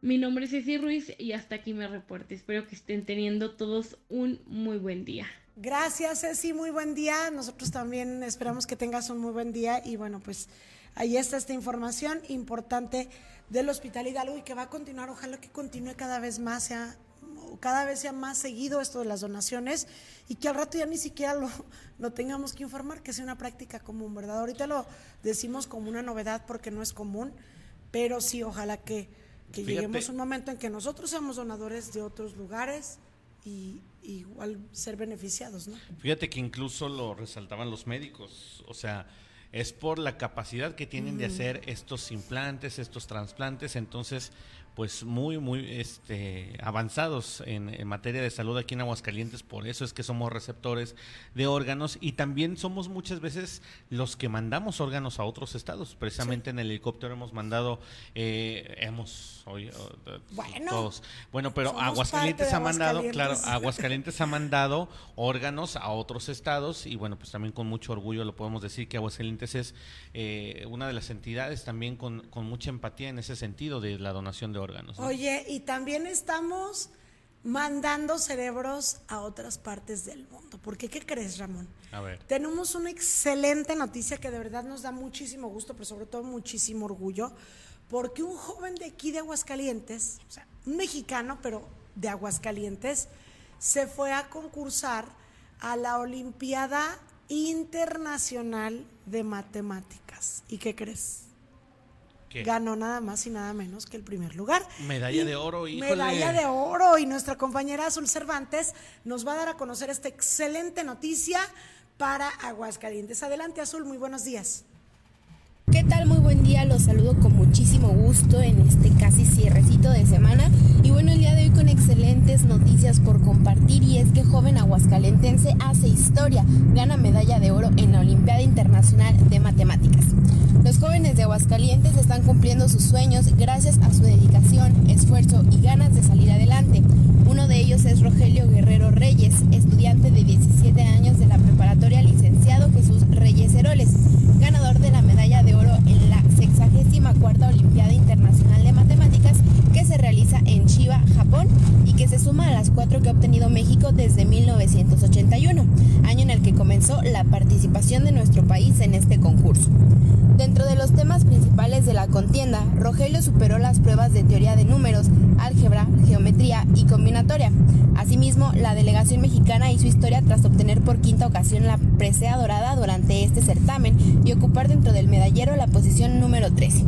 Mi nombre es Ceci Ruiz y hasta aquí me reporte. Espero que estén teniendo todos un muy buen día. Gracias, Ceci, muy buen día. Nosotros también esperamos que tengas un muy buen día y bueno, pues ahí está esta información importante del Hospital Hidalgo y que va a continuar, ojalá que continúe cada vez más, sea, cada vez sea más seguido esto de las donaciones y que al rato ya ni siquiera lo, [laughs] lo tengamos que informar, que sea una práctica común, ¿verdad? Ahorita lo decimos como una novedad porque no es común, pero sí, ojalá que, que lleguemos a un momento en que nosotros seamos donadores de otros lugares y, igual ser beneficiados, ¿no? Fíjate que incluso lo resaltaban los médicos, o sea, es por la capacidad que tienen de hacer estos implantes, estos trasplantes, entonces pues muy, muy este, avanzados en, materia de salud aquí en Aguascalientes, por eso es que somos receptores de órganos y también somos muchas veces los que mandamos órganos a otros estados. Precisamente en el helicóptero hemos mandado, eh, hemos, hoy, bueno, todos. Bueno, pero Aguascalientes ha mandado, claro, [laughs] Aguascalientes ha mandado órganos a otros estados y bueno, pues también con mucho orgullo lo podemos decir que Aguascalientes es eh, una de las entidades también con, con mucha empatía en ese sentido de la donación de órganos. Oye, y también estamos mandando cerebros a otras partes del mundo. Porque, ¿qué crees, Ramón? A ver. Tenemos una excelente noticia que de verdad nos da muchísimo gusto, pero sobre todo muchísimo orgullo, porque un joven de aquí de Aguascalientes, o sea, un mexicano, pero de Aguascalientes, se fue a concursar a la Olimpiada Internacional de Matemáticas. ¿Y qué crees? Ganó nada más y nada menos que el primer lugar. Medalla de oro, híjole. Medalla de oro y nuestra compañera Azul Cervantes nos va a dar a conocer esta excelente noticia para Aguascalientes. Adelante Azul, muy buenos días. ¿Qué tal? Muy buen día, los saludo con muchísimo gusto en este casi cierrecito de semana. Y bueno, el día de hoy con excelentes noticias por compartir y es que joven aguascalentense hace historia, gana medalla de oro en la Olimpiada Internacional de Matemáticas. Los jóvenes de Aguascalientes están cumpliendo sus sueños gracias a su dedicación, esfuerzo y ganas de salir adelante. Uno de ellos es Rogelio Guerrero Reyes, estudiante de 17 años de la preparatoria licenciado Jesús Reyes Heroles, ganador de la medalla de oro en la 64 Olimpiada Internacional de Matemáticas que se realiza en Chiba, Japón, y que se suma a las cuatro que ha obtenido México desde 1981, año en el que comenzó la participación de nuestro país en este concurso. Dentro de los temas principales de la contienda, Rogelio superó las pruebas de teoría de números, álgebra, geometría y combinatoria. Asimismo, la delegación mexicana hizo historia tras obtener por quinta ocasión la presea dorada durante este certamen y ocupar dentro del medallero la posición número 13.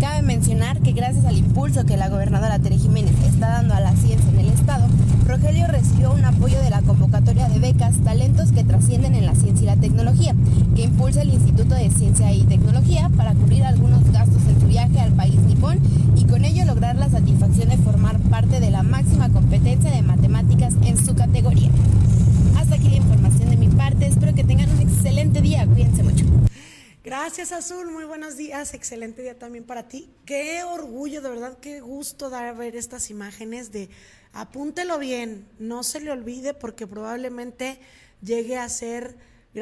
Cabe mencionar que gracias al impulso que la gobernadora Tere Jiménez está dando a la ciencia en el estado, Rogelio recibió un apoyo de la convocatoria de becas Talentos que trascienden en la ciencia y la tecnología, que impulsa el Instituto de Ciencia y Tecnología para cubrir algunos gastos en su viaje al país nipón y con ello lograr la satisfacción de formar parte de la máxima competencia de matemáticas en su categoría. Hasta aquí la información de mi parte, espero que tengan un excelente día, cuídense mucho. Gracias, Azul. Muy buenos días. Excelente día también para ti. Qué orgullo, de verdad, qué gusto dar ver estas imágenes de apúntelo bien, no se le olvide porque probablemente llegue a ser,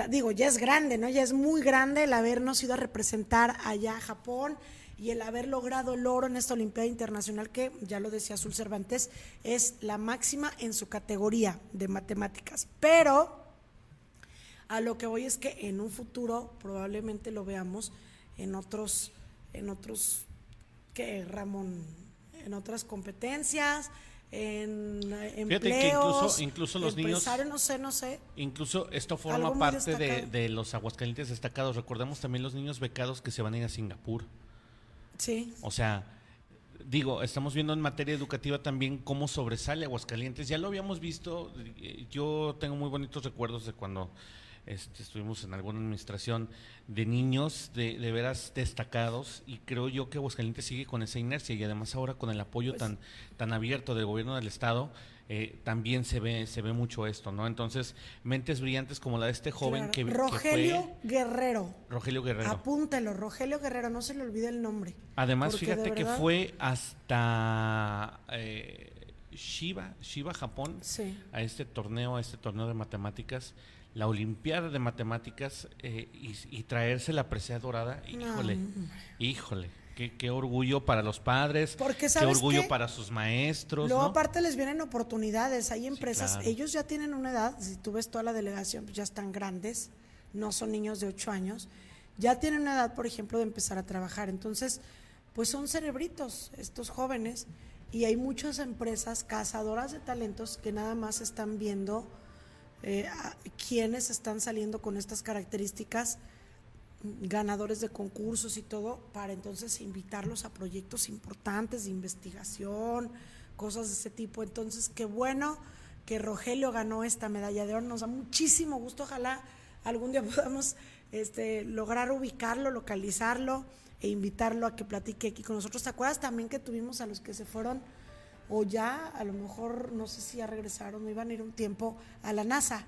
digo, ya es grande, ¿no? Ya es muy grande el habernos ido a representar allá a Japón y el haber logrado el oro en esta Olimpiada Internacional, que ya lo decía Azul Cervantes, es la máxima en su categoría de matemáticas. Pero a lo que voy es que en un futuro probablemente lo veamos en otros, en otros, ¿qué, Ramón? En otras competencias, en empleos, incluso, incluso los niños, no sé, no sé. Incluso esto forma parte de, de, los Aguascalientes destacados. Recordemos también los niños becados que se van a ir a Singapur. Sí. O sea, digo, estamos viendo en materia educativa también cómo sobresale Aguascalientes. Ya lo habíamos visto, yo tengo muy bonitos recuerdos de cuando este, estuvimos en alguna administración de niños de, de, veras destacados y creo yo que Aguascalientes sigue con esa inercia y además ahora con el apoyo pues tan, tan abierto del gobierno del estado. Eh, también se ve se ve mucho esto, ¿no? Entonces, mentes brillantes como la de este joven que Rogelio Guerrero. Rogelio Guerrero. Apúntelo, Rogelio Guerrero, no se le olvide el nombre. Además, fíjate que fue hasta eh, Shiba, Shiba, Japón, a este torneo, a este torneo de matemáticas la Olimpiada de Matemáticas eh, y, traerse la presea dorada, híjole, híjole. Qué, orgullo para los padres, Porque, qué orgullo para sus maestros. Luego, aparte, les vienen oportunidades. Hay empresas, ellos ya tienen una edad, si tú ves toda la delegación, pues ya están grandes, no son niños de 8 años, ya tienen una edad, por ejemplo, de empezar a trabajar. Entonces, pues son cerebritos estos jóvenes y hay muchas empresas cazadoras de talentos que nada más están viendo eh, quienes están saliendo con estas características, ganadores de concursos y todo, para entonces invitarlos a proyectos importantes de investigación, cosas de ese tipo. Entonces, qué bueno que Rogelio ganó esta medalla de oro, nos da muchísimo gusto, ojalá algún día [laughs] podamos este, lograr ubicarlo, localizarlo e invitarlo a que platique aquí con nosotros. ¿Te acuerdas también que tuvimos a los que se fueron? O ya a lo mejor, no sé si ya regresaron, no iban a ir un tiempo a la NASA.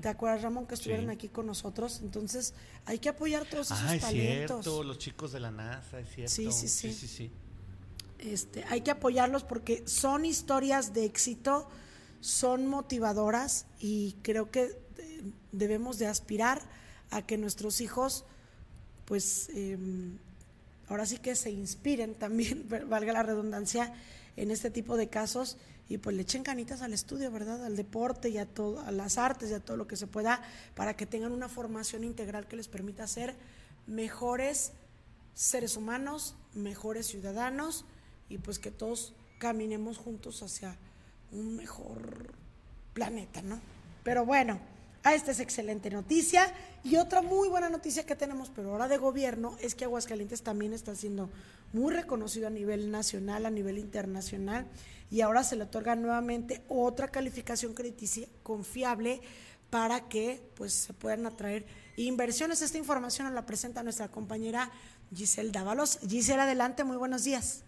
¿Te acuerdas, Ramón, que estuvieron aquí con nosotros? Entonces, hay que apoyar todos esos ah, es talentos. cierto, los chicos de la NASA, es cierto. Sí, sí, sí. sí, sí, Este, hay que apoyarlos porque son historias de éxito, son motivadoras y creo que eh, debemos de aspirar a que nuestros hijos, pues, em, ahora sí que se inspiren también, [laughs] valga la redundancia, en este tipo de casos y pues le echen canitas al estudio, ¿verdad? Al deporte y a, todo, a las artes y a todo lo que se pueda para que tengan una formación integral que les permita ser mejores seres humanos, mejores ciudadanos y pues que todos caminemos juntos hacia un mejor planeta, ¿no? Pero bueno, esta es excelente noticia. Y otra muy buena noticia que tenemos, pero ahora de gobierno, es que Aguascalientes también está siendo muy reconocido a nivel nacional, a nivel internacional, y ahora se le otorga nuevamente otra calificación crediticia confiable para que pues se puedan atraer inversiones. Esta información la presenta nuestra compañera Giselle Dávalos. Giselle, adelante, muy buenos días.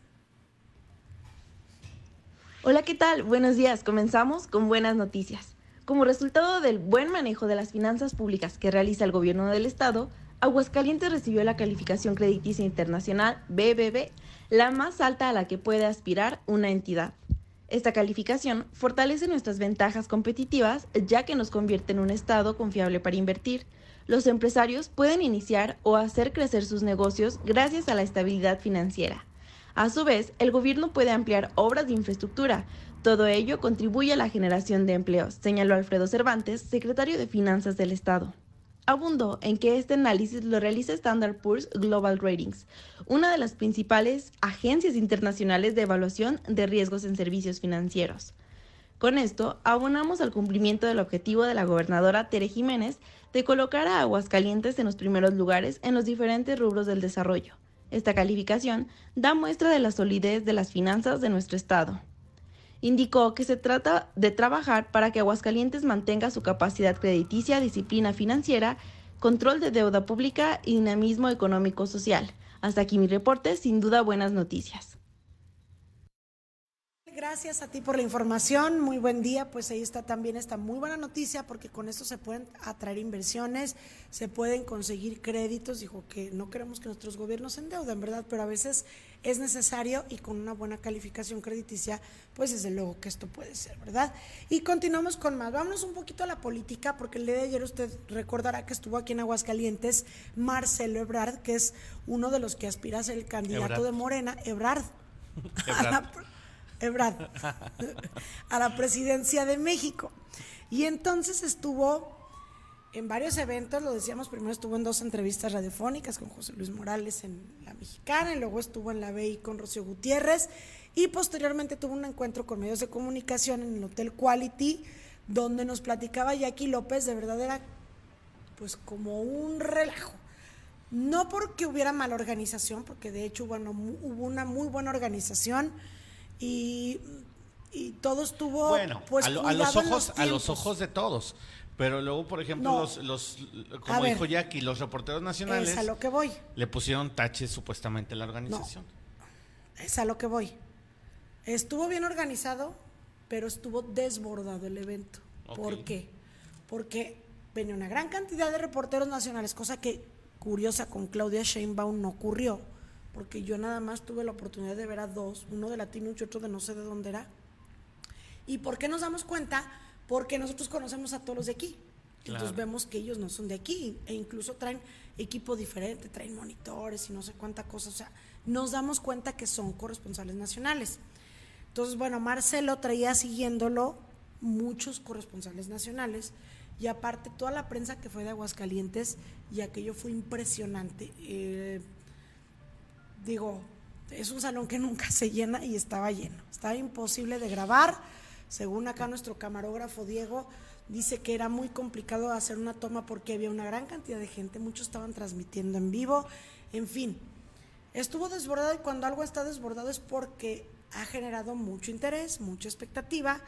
Hola, ¿qué tal? Buenos días. Comenzamos con buenas noticias. Como resultado del buen manejo de las finanzas públicas que realiza el gobierno del estado, Aguascalientes recibió la calificación crediticia internacional BBB, la más alta a la que puede aspirar una entidad. Esta calificación fortalece nuestras ventajas competitivas ya que nos convierte en un estado confiable para invertir. Los empresarios pueden iniciar o hacer crecer sus negocios gracias a la estabilidad financiera. A su vez, el gobierno puede ampliar obras de infraestructura, todo ello contribuye a la generación de empleos, señaló Alfredo Cervantes, secretario de Finanzas del Estado. Abundó en que este análisis lo realiza Standard Poor's Global Ratings, una de las principales agencias internacionales de evaluación de riesgos en servicios financieros. Con esto, abonamos al cumplimiento del objetivo de la gobernadora Tere Jiménez de colocar a Aguascalientes en los primeros lugares en los diferentes rubros del desarrollo. Esta calificación da muestra de la solidez de las finanzas de nuestro Estado indicó que se trata de trabajar para que Aguascalientes mantenga su capacidad crediticia, disciplina financiera, control de deuda pública y dinamismo económico-social. Hasta aquí mi reporte, sin duda buenas noticias. Gracias a ti por la información, muy buen día, pues ahí está también esta muy buena noticia porque con esto se pueden atraer inversiones, se pueden conseguir créditos, dijo que no queremos que nuestros gobiernos endeuden, ¿verdad? Pero a veces es necesario y con una buena calificación crediticia, pues desde luego que esto puede ser, ¿verdad? Y continuamos con más. Vámonos un poquito a la política, porque el día de ayer usted recordará que estuvo aquí en Aguascalientes Marcelo Ebrard, que es uno de los que aspira a ser el candidato de Morena, Ebrard. [laughs] Ebrard. [laughs] a la presidencia de México. Y entonces estuvo en varios eventos, lo decíamos, primero estuvo en dos entrevistas radiofónicas con José Luis Morales en La Mexicana, y luego estuvo en la BI con Rocío Gutiérrez, y posteriormente tuvo un encuentro con medios de comunicación en el Hotel Quality, donde nos platicaba Jackie López, de verdad era pues como un relajo. No porque hubiera mala organización, porque de hecho bueno, hubo una muy buena organización y, y todo estuvo bueno, pues, a, los ojos, a los ojos de todos. Pero luego, por ejemplo, los, los, como dijo Jackie, los reporteros nacionales. Es a lo que voy. Le pusieron taches supuestamente a la organización. es a lo que voy. Estuvo bien organizado, pero estuvo desbordado el evento. ¿Por qué? Porque venía una gran cantidad de reporteros nacionales, cosa que curiosa con Claudia Sheinbaum no ocurrió, porque yo nada más tuve la oportunidad de ver a dos, uno de latino y otro de no sé de dónde era. ¿Y por qué nos damos cuenta? Porque nosotros conocemos a todos los de aquí. Entonces vemos que ellos no son de aquí e incluso traen equipo diferente, traen monitores y no sé cuánta cosa. O sea, nos damos cuenta que son corresponsales nacionales. Entonces, bueno, Marcelo traía siguiéndolo muchos corresponsales nacionales y aparte toda la prensa que fue de Aguascalientes y aquello fue impresionante. Eh, digo, es un salón que nunca se llena y estaba lleno. Estaba imposible de grabar según acá nuestro camarógrafo Diego, dice que era muy complicado hacer una toma porque había una gran cantidad de gente, muchos estaban transmitiendo en vivo, en fin. Estuvo desbordado y cuando algo está desbordado es porque ha generado mucho interés, mucha expectativa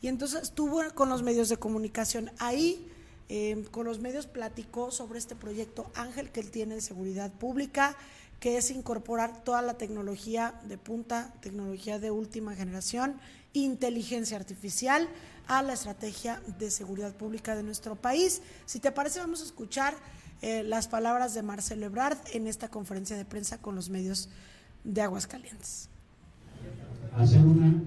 y entonces estuvo con los medios de comunicación ahí. Eh, con los medios platicó sobre este proyecto Ángel que él tiene de seguridad pública, que es incorporar toda la tecnología de punta, tecnología de última generación, inteligencia artificial a la estrategia de seguridad pública de nuestro país. Si te parece, vamos a escuchar eh, las palabras de Marcelo Ebrard en esta conferencia de prensa con los medios de Aguascalientes. Hacer una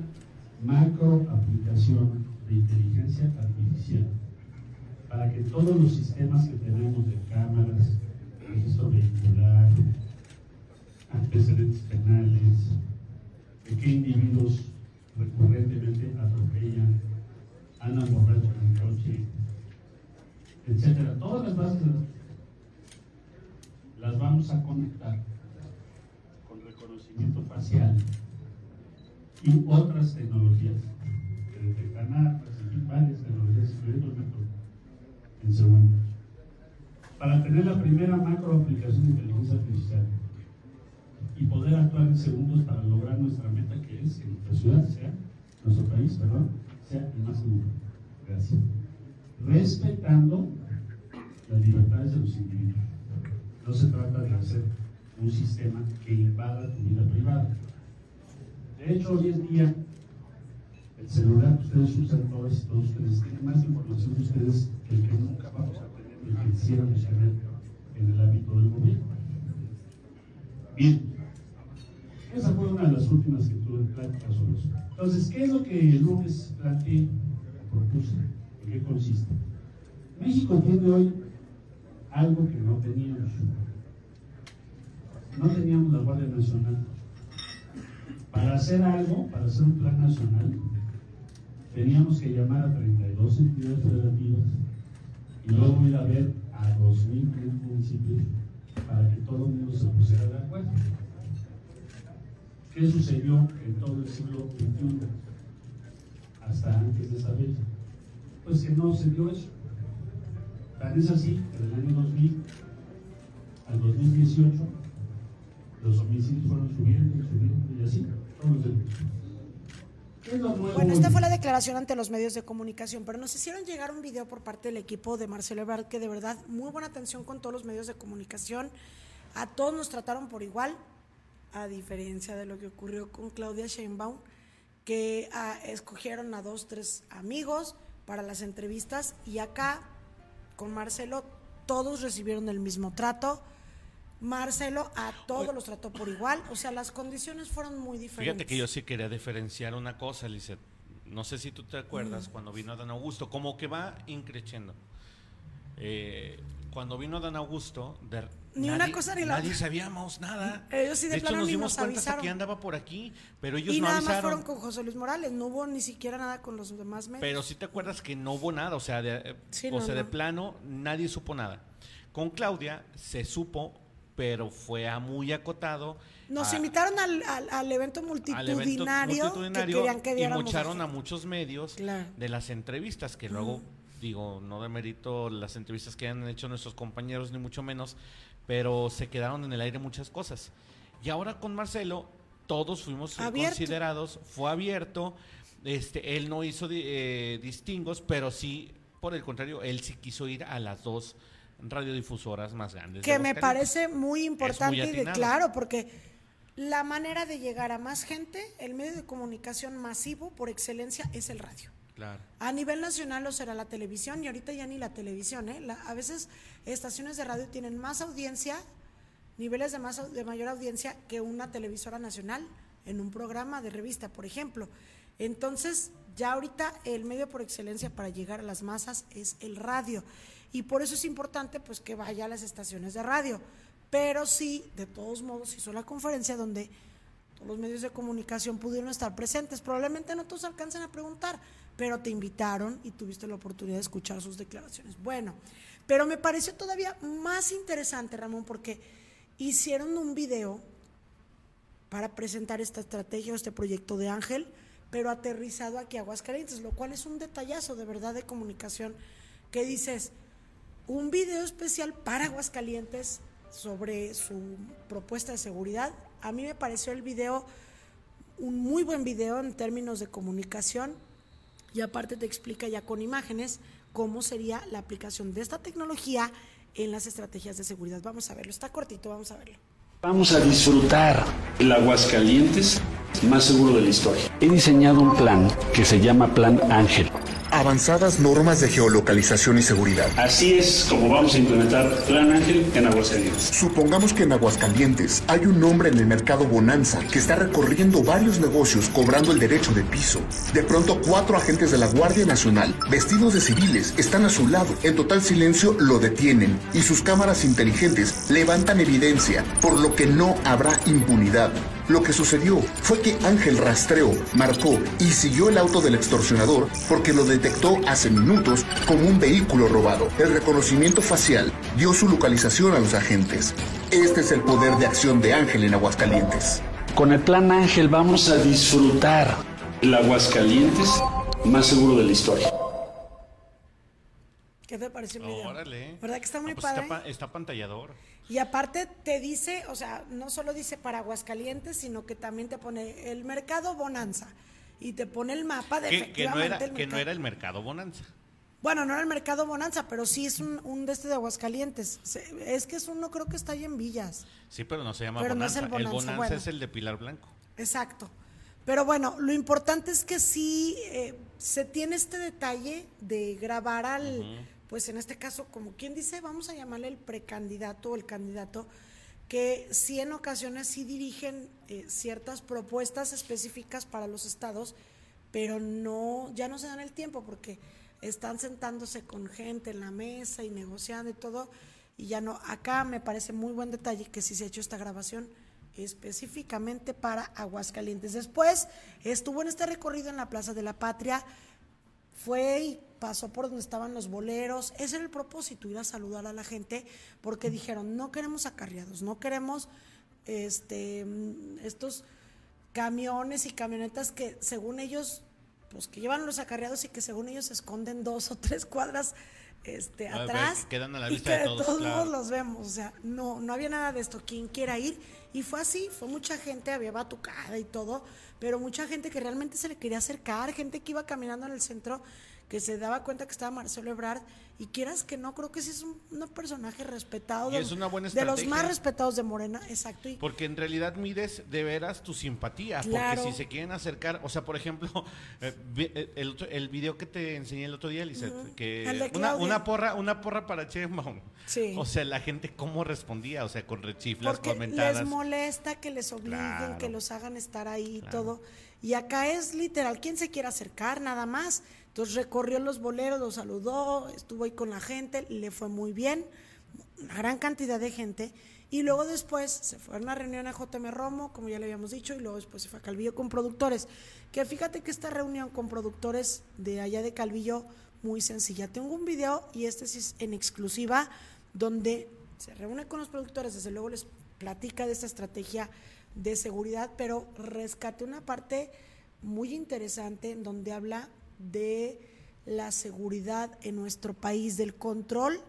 macro aplicación de inteligencia artificial para que todos los sistemas que tenemos de cámaras, registro vehicular, antecedentes penales, de qué individuos recurrentemente atropellan, andan borrachos en el coche, etcétera. Todas las bases las vamos a conectar con reconocimiento facial y otras tecnologías que detectan armas y varias tecnologías, incluyendo en segundos. Para tener la primera macro aplicación de inteligencia artificial y poder actuar en segundos para lograr nuestra meta que es que nuestra ciudad sea, nuestro país, perdón, sea el más seguro. Gracias. Respetando las libertades de los individuos. No se trata de hacer un sistema que invada tu vida privada. De hecho, hoy en día, el celular que ustedes usan todos todos ustedes tiene más información de ustedes que el que nunca vamos a tener y que quisiéramos tener en el ámbito del gobierno. Bien, esa fue una de las últimas que tuve pláticas sobre eso. Entonces, ¿qué es lo que el lunes planteé propuse? ¿En qué consiste? México tiene hoy algo que no teníamos. No teníamos la Guardia Nacional. Para hacer algo, para hacer un plan nacional, teníamos que llamar a 32 entidades federativas y luego ir a ver a 2.000 municipios para que todo el mundo se pusiera de acuerdo. ¿Qué sucedió en todo el siglo XXI hasta antes de esa fecha? Pues que no se dio eso. Tan es así que del año 2000 al 2018 los homicidios fueron subiendo, subiendo y así, bueno, esta fue la declaración ante los medios de comunicación, pero nos hicieron llegar un video por parte del equipo de Marcelo Ebrard que de verdad muy buena atención con todos los medios de comunicación. A todos nos trataron por igual, a diferencia de lo que ocurrió con Claudia Sheinbaum, que ah, escogieron a dos, tres amigos para las entrevistas y acá con Marcelo todos recibieron el mismo trato, Marcelo a todos los trató por igual, o sea, las condiciones fueron muy diferentes. Fíjate que yo sí quería diferenciar una cosa, Lizeth. No sé si tú te acuerdas Mm. cuando vino Dan Augusto, como que va increciendo. Eh, cuando vino Dan Augusto, de- Ni una cosa ni la nadie otra. sabíamos nada. Ellos sí de hecho plano nos dimos nos cuenta hasta avisaron. que andaba por aquí, pero ellos y no nada más fueron con José Luis Morales, no hubo ni siquiera nada con los demás medios. Pero sí te acuerdas que no hubo nada, o sea, de, eh, Sí, o no, sea, de no. plano nadie supo nada. Con Claudia se supo, pero fue a muy acotado. Nos a- invitaron al, al- al evento al multitudinario, evento multitudinario que querían que y mocharon a muchos medios Claro. de las entrevistas, que luego, digo, no demerito las entrevistas que han hecho nuestros compañeros, ni mucho menos, pero se quedaron en el aire muchas cosas. Y ahora con Marcelo, todos fuimos Abierto. considerados, fue abierto, este, él no hizo eh, distingos, pero sí, por el contrario, él sí quiso ir a las dos radiodifusoras más grandes. de que me parece muy importante y de claro, porque la manera de llegar a más gente, el medio de comunicación masivo por excelencia es el radio. A nivel nacional lo será la televisión y ahorita ya ni la televisión, ¿eh? La- a veces estaciones de radio tienen más audiencia, niveles de, más, de mayor audiencia que una televisora nacional en un programa de revista, por ejemplo. Entonces, ya ahorita el medio por excelencia para llegar a las masas es el radio. Y por eso es importante pues que vaya a las estaciones de radio. Pero sí, de todos modos, hizo la conferencia donde todos los medios de comunicación pudieron estar presentes. Probablemente no todos alcancen a preguntar, pero te invitaron y tuviste la oportunidad de escuchar sus declaraciones. Bueno, pero me pareció todavía más interesante, Ramón, porque hicieron un video para presentar esta estrategia o este proyecto de Ángel, pero aterrizado aquí a Aguascalientes, lo cual es un detallazo de verdad de comunicación que dices, un video especial para Aguascalientes sobre su propuesta de seguridad. A mí me pareció el video un muy buen video en términos de comunicación y aparte te explica ya con imágenes cómo sería la aplicación de esta tecnología en las estrategias de seguridad. Vamos a verlo, está cortito, vamos a verlo. Vamos a disfrutar el Aguascalientes más seguro de la historia. He diseñado un plan que se llama Plan Ángel. Avanzadas normas de geolocalización y seguridad. Así es como vamos a implementar Plan Ángel en Aguascalientes. Supongamos que en Aguascalientes hay un hombre en el mercado Bonanza que está recorriendo varios negocios cobrando el derecho de piso. De pronto cuatro agentes de la Guardia Nacional, vestidos de civiles, están a su lado. En total silencio lo detienen y sus cámaras inteligentes levantan evidencia, por lo que no habrá impunidad. Lo que sucedió fue que Ángel rastreó, marcó y siguió el auto del extorsionador porque lo detectó hace minutos como un vehículo robado. El reconocimiento facial dio su localización a los agentes. Este es el poder de acción de Ángel en Aguascalientes. Con el Plan Ángel vamos a disfrutar el Aguascalientes más seguro de la historia. ¿Qué te pareció? Órale. ¿Verdad que está muy Ah, pues padre? Está, pa- está pantallador. Y aparte te dice, o sea, no solo dice para Aguascalientes, sino que también te pone el mercado Bonanza y te pone el mapa de Que, que no efectivamente era, el que no mercado. era el mercado Bonanza. Bueno, no era el mercado Bonanza, pero sí es un, un de este de Aguascalientes. Se- Es que es uno, creo que está ahí en Villas. Sí, pero no se llama Pero no es Bonanza. el Bonanza, bueno. es el de Pilar Blanco. Exacto. Pero bueno, lo importante es que sí eh, se tiene este detalle de grabar al, pues en este caso, como quien dice, vamos a llamarle el precandidato o el candidato, que sí en ocasiones sí dirigen eh, ciertas propuestas específicas para los estados, pero no, ya no se dan el tiempo porque están sentándose con gente en la mesa y negociando y todo, y ya no, acá me parece muy buen detalle que sí se ha hecho esta grabación específicamente para Aguascalientes. Después estuvo en este recorrido en la Plaza de la Patria, fue pasó por donde estaban los boleros. Ese era el propósito, ir a saludar a la gente, porque dijeron, no queremos acarreados, no queremos este mm, estos camiones y camionetas que según ellos, pues que llevan los acarreados y que según ellos se esconden dos o tres cuadras este, A ver, atrás que quedan a la y vista que de todos, todos claro. los vemos. O sea, no, no había nada de esto. Quien quiera ir. Y fue así, fue mucha gente, había batucada y todo, pero mucha gente que realmente se le quería acercar, gente que iba caminando en el centro, que se daba cuenta que estaba Marcelo Ebrard y quieras que no, creo que sí es un, un personaje respetado Y de, es una buena de los más respetados de Morena, exacto. Y Porque en realidad mides de veras tu simpatía. Claro. Porque si se quieren acercar, o sea, por ejemplo, [laughs] eh, eh, el, otro- el video que te enseñé el otro día, Lizeth, que una, una porra, una porra para Sheinbaum. Sí. O sea, la gente cómo respondía, o sea, con rechiflas, porque comentadas. les molesta que les obliguen, Claro. que los hagan estar ahí y Claro. todo. Y acá es literal, ¿quién se quiere acercar? Nada más. Entonces recorrió los boleros, los saludó, estuvo ahí con la gente, le fue muy bien, una gran cantidad de gente. Y luego después se fue a una reunión a JM Romo, como ya le habíamos dicho, y luego después se fue a Calvillo con productores. Que fíjate que esta reunión con productores de allá de Calvillo, muy sencilla. Tengo un video y este es en exclusiva, donde se reúne con los productores, desde luego les platica de esta estrategia de seguridad, pero rescate una parte muy interesante donde habla de la seguridad en nuestro país, del control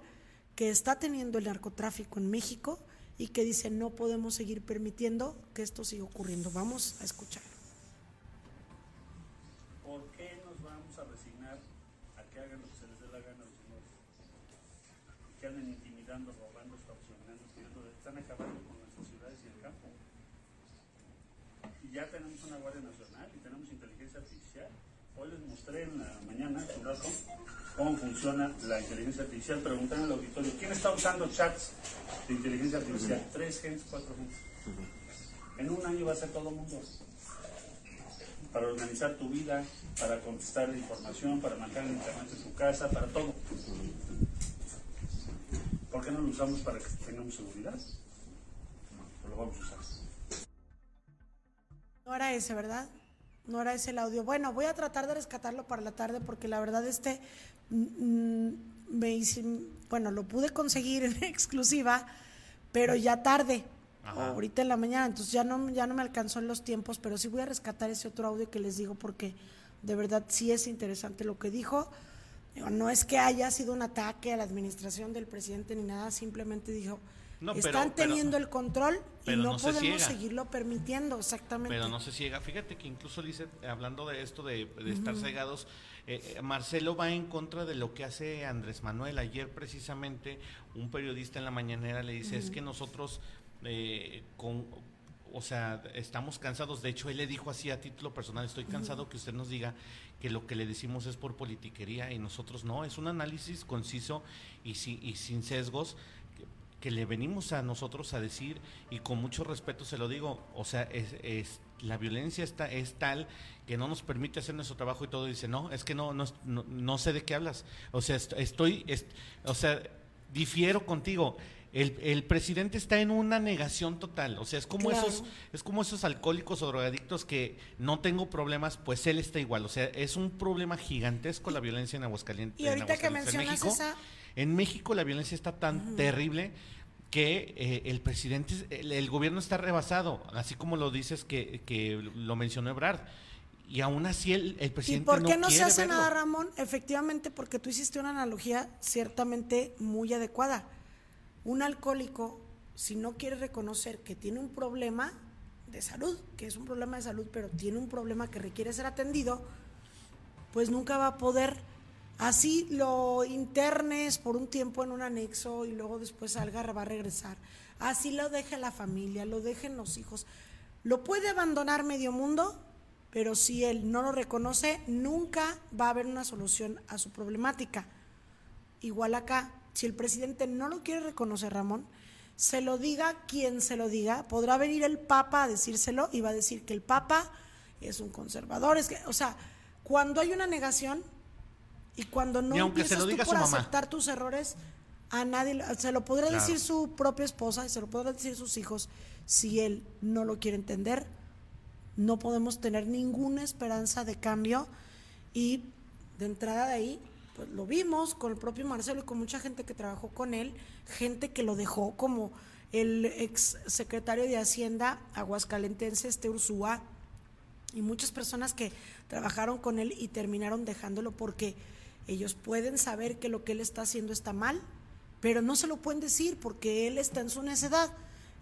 que está teniendo el narcotráfico en México y que dice no podemos seguir permitiendo que esto siga ocurriendo. Vamos a escucharlo. ¿Por qué nos vamos a resignar a que hagan lo que se les dé la gana a los señores? Que anden intimidando, robando, extorsionando, tirando, están acabando con nuestras ciudades y el campo. Y ya tenemos una Guardia Nacional y tenemos inteligencia artificial. Hoy les mostré en la mañana, hace un rato, cómo funciona la inteligencia artificial. Preguntaron al auditorio, ¿quién está usando chats de inteligencia artificial? Tres gentes, cuatro gentes. En un año va a ser todo el mundo para organizar tu vida, para contestar información, para manejar el internet en tu casa, para todo. ¿Por qué no lo usamos para que tengamos seguridad? Pues lo vamos a usar. No era ese, ¿verdad? No era ese el audio. Bueno, voy a tratar de rescatarlo para la tarde porque la verdad este mm, mm, me hice, bueno, lo pude conseguir [laughs] en exclusiva, pero ya tarde. Ajá. Ahorita en la mañana, entonces ya no, ya no me alcanzó en los tiempos, pero sí voy a rescatar ese otro audio que les digo porque de verdad sí es interesante lo que dijo. No es que haya sido un ataque a la administración del presidente ni nada, simplemente dijo, No, están pero- teniendo el control y no, podemos seguirlo permitiendo, exactamente. Pero no se ciega. Fíjate que incluso dice, hablando de esto de, de estar cegados, eh, eh, Marcelo va en contra de lo que hace Andrés Manuel. Ayer precisamente un periodista en la mañanera le dice, es que nosotros eh, con... O sea, estamos cansados. De hecho, él le dijo así a título personal, estoy cansado que usted nos diga que lo que le decimos es por politiquería y nosotros no. Es un análisis conciso y, si- y sin sesgos que, le venimos a nosotros a decir y con mucho respeto se lo digo. O sea, es, es- la violencia está, es tal que no nos permite hacer nuestro trabajo y todo. Dice, no, es que no, no, no, no sé de qué hablas. O sea, est- estoy, est- o sea, difiero contigo. El, el presidente está en una negación total, o sea, es como Claro. esos, es como esos alcohólicos o drogadictos que no tengo problemas, pues él está igual, o sea, es un problema gigantesco la violencia en Aguascalientes. Y en ahorita que. En mencionas México, esa- en México la violencia está tan terrible que eh, el presidente, el, el gobierno está rebasado, así como lo dices que, que lo mencionó Ebrard. Y aún así el, el ¿Y presidente por qué no, se hace verlo. nada, Ramón? Efectivamente, porque tú hiciste una analogía ciertamente muy adecuada. Un alcohólico, si no quiere reconocer que tiene un problema de salud, que es un problema de salud, pero tiene un problema que requiere ser atendido, pues nunca va a poder, así lo internes por un tiempo en un anexo y luego después salga, va a regresar. Así lo deje la familia, lo dejen los hijos. Lo puede abandonar medio mundo, pero si él no lo reconoce, nunca va a haber una solución a su problemática. Igual acá, si el presidente no lo quiere reconocer, Ramón, se lo diga quien se lo diga, podrá venir el Papa a decírselo y va a decir que el Papa es un conservador, es que, o sea, cuando hay una negación y cuando no Y aunque se empiezas tú por su mamá. aceptar tus errores, a nadie se lo podrá Claro. decir su propia esposa y se lo podrá decir sus hijos si él no lo quiere entender. No podemos tener ninguna esperanza de cambio y de entrada de ahí, pues lo vimos con el propio Marcelo y con mucha gente que trabajó con él, gente que lo dejó como el ex secretario de Hacienda aguascalentense, este Ursúa, y muchas personas que trabajaron con él y terminaron dejándolo porque ellos pueden saber que lo que él está haciendo está mal, pero no se lo pueden decir porque él está en su necedad.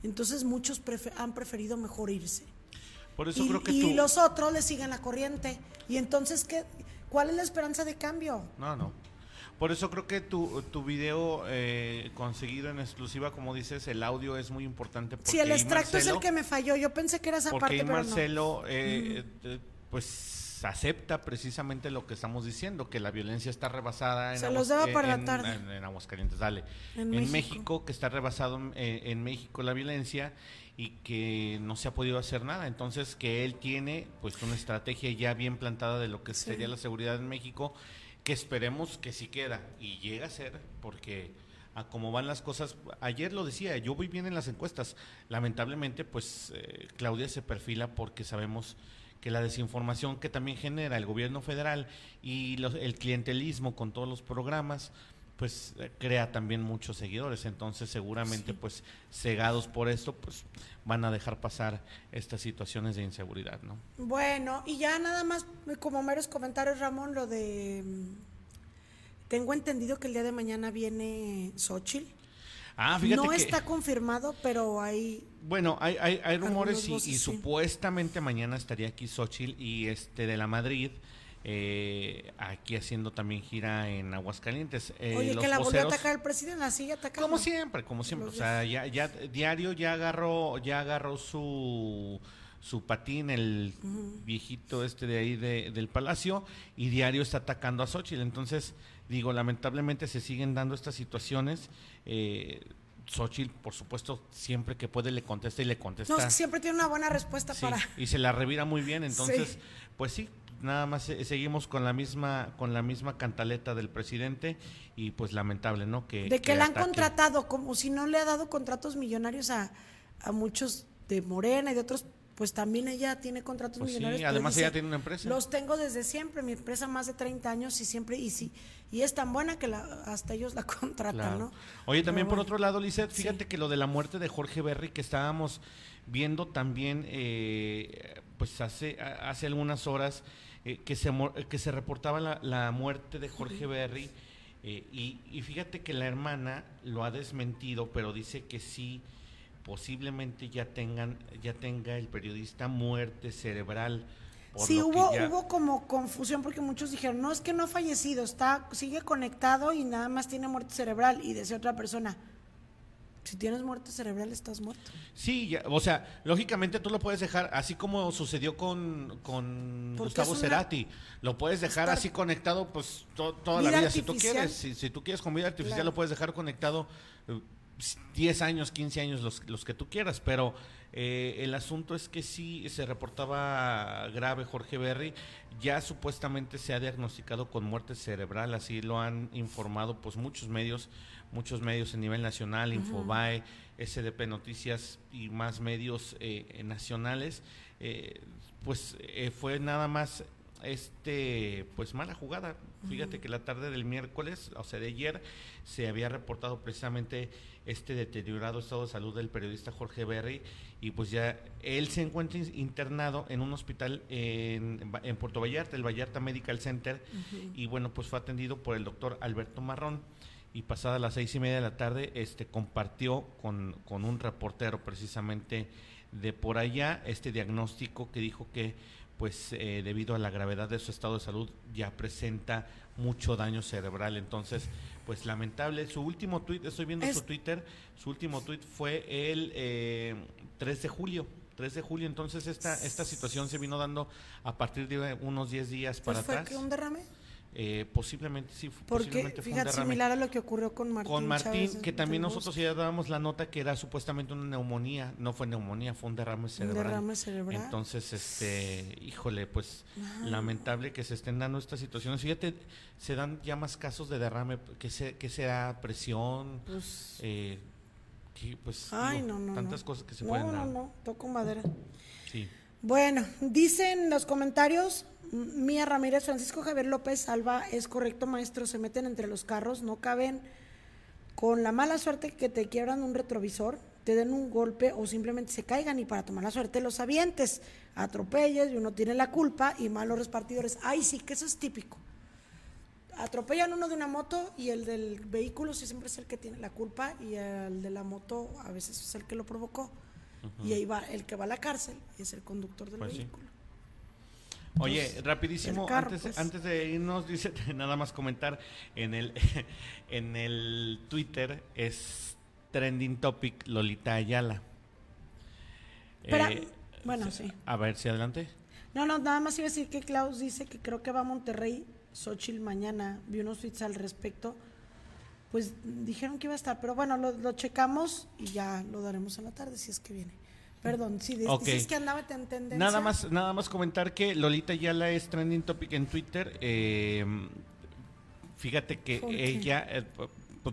Entonces muchos han preferido mejor irse. Por eso y creo que y tú- los otros le siguen la corriente. Y entonces, ¿qué, ¿cuál es la esperanza de cambio? No, no. Por eso creo que tu, tu video eh, conseguido en exclusiva, como dices, el audio es muy importante. Sí, el extracto es el que me falló. Yo pensé que era esa parte, pero Marcelo, eh, eh, pues acepta precisamente lo que estamos diciendo, que la violencia está rebasada en, Se los daba para en, la tarde. En, Aguascalientes, dale. En, México. que está rebasado en, México la violencia y que no se ha podido hacer nada. Entonces, que él tiene pues una estrategia ya bien plantada de lo que sería la seguridad en México que esperemos que sí queda y llega a ser, porque a cómo van las cosas, ayer lo decía, yo voy bien en las encuestas, lamentablemente pues eh, Claudia se perfila porque sabemos que la desinformación que también genera el gobierno federal y el clientelismo con todos los programas, pues eh, crea también muchos seguidores. Entonces seguramente pues cegados por esto pues van a dejar pasar estas situaciones de inseguridad, ¿no? Bueno, y ya nada más como meros comentarios, Ramón, lo de... Tengo entendido que el día de mañana viene Xochitl. Ah, fíjate no está confirmado, pero hay... Bueno, hay, hay, rumores y, supuestamente mañana estaría aquí Xochitl y este de la Madrid eh, aquí haciendo también gira en Aguascalientes. Eh, Oye, que la volvió a atacar el presidente, la sigue atacando. Como siempre, como siempre. o sea, ya, ya diario ya agarró, ya agarró su su patín, el viejito este de ahí del palacio, y diario está atacando a Xochitl. Entonces, digo, lamentablemente se siguen dando estas situaciones. Eh, Xochitl, por supuesto, siempre que puede le contesta y le contesta. No, siempre tiene una buena respuesta para. Y se la revira muy bien, entonces, pues sí, nada más seguimos con la misma con la misma cantaleta del presidente y pues lamentable, ¿no? Que de que, la han contratado como si no le ha dado contratos millonarios a, a muchos de Morena y de otros pues también ella tiene contratos pues millonarios. Sí, además ella tiene una empresa. Los tengo desde siempre, mi empresa más de 30 años y siempre, y sí, y es tan buena que la, hasta ellos la [laughs] contratan, ¿no? Oye, también por otro lado, Lizeth, fíjate que lo de la muerte de Jorge Berry que estábamos viendo también, eh, pues hace, hace algunas horas, eh, que, se, que se reportaba la, muerte de Jorge Berry. Eh, y, fíjate que la hermana lo ha desmentido, pero dice que sí, posiblemente ya tengan, ya tenga el periodista muerte cerebral. sí, hubo, hubo como confusión porque muchos dijeron, no, es que no ha fallecido, está, sigue conectado y nada más tiene muerte cerebral. Y decía otra persona, si tienes muerte cerebral, estás muerto. Sí, o sea, lógicamente tú lo puedes dejar, así como sucedió con, con Gustavo Cerati, lo puedes dejar así conectado pues toda la vida, si tú quieres, si, tú quieres con vida artificial lo puedes dejar conectado 10 eh, años, 15 años, los, los que tú quieras, pero eh, el asunto es que sí se reportaba grave Jorge Berry, ya supuestamente se ha diagnosticado con muerte cerebral, así lo han informado pues muchos medios, muchos medios a nivel nacional, Infobae, SDP Noticias y más medios eh, nacionales, eh, pues eh, fue nada más este pues mala jugada. Fíjate que la tarde del miércoles, o sea, de ayer, se había reportado precisamente este deteriorado estado de salud del periodista Jorge Berry y pues ya él se encuentra internado en un hospital en, en Puerto Vallarta, el Vallarta Medical Center, y bueno, pues fue atendido por el doctor Alberto Marrón y pasada las seis y media de la tarde este compartió con, con un reportero precisamente de por allá este diagnóstico que dijo que pues eh, debido a la gravedad de su estado de salud ya presenta mucho daño cerebral. Entonces pues lamentable. Su último tuit estoy viendo su Twitter su último tuit fue el eh, 3 de julio 3 de julio. Entonces esta esta situación se vino dando a partir de unos 10 días para fue atrás. que un derrame eh, posiblemente sí, Porque, posiblemente fue fíjate, similar a lo que ocurrió con Martín. Con Martín, que también nosotros ya dábamos la nota que era supuestamente una neumonía, no fue neumonía, fue un derrame cerebral. Un derrame cerebral. Entonces, este, híjole, pues lamentable que se estén dando estas situaciones. Fíjate, se dan ya más casos de derrame, que, se, que sea presión, pues, eh, pues tantas cosas que se pueden dar. No, no, no, toco madera. Sí. Bueno, dicen los comentarios, Mía Ramírez, Francisco Javier López Alba, es correcto maestro, se meten entre los carros, no caben con la mala suerte que te quiebran un retrovisor, te den un golpe o simplemente se caigan y para tomar la suerte los avientes, atropelles y uno tiene la culpa y malos repartidores. Ay, sí, que eso es típico. Atropellan uno de una moto y el del vehículo sí siempre es el que tiene la culpa y el de la moto a veces es el que lo provocó. Y ahí va, el que va a la cárcel es el conductor del pues vehículo. Oye, pues, rapidísimo, carro, antes, pues. antes de irnos, dice [laughs] nada más comentar en el [laughs] en el Twitter es trending topic Lolita Ayala. Espera, Eh, bueno, sí. A ver si adelante. No, no, nada más iba a decir que Klaus dice que creo que va a Monterrey, Xochitl mañana. Vi unos tweets al respecto. Pues dijeron que iba a estar, pero bueno, lo, lo checamos y ya lo daremos en la tarde si es que viene. Perdón, si Ok. dices que andaba en tendencia. Nada más, nada más comentar que Lolita Ayala es trending topic en Twitter. eh, fíjate que ella, eh,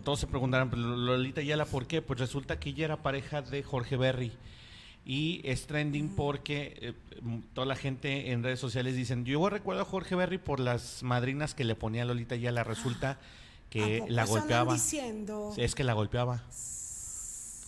todos se preguntaron, "Pero Lolita Ayala, ¿por qué? Pues resulta que ella era pareja de Jorge Berry. Y es trending porque eh, toda la gente en redes sociales dicen, yo recuerdo a Jorge Berry por las madrinas que le ponía a Lolita Ayala. Resulta [gasps] ¿A que la golpeaba. diciendo? Es que la golpeaba.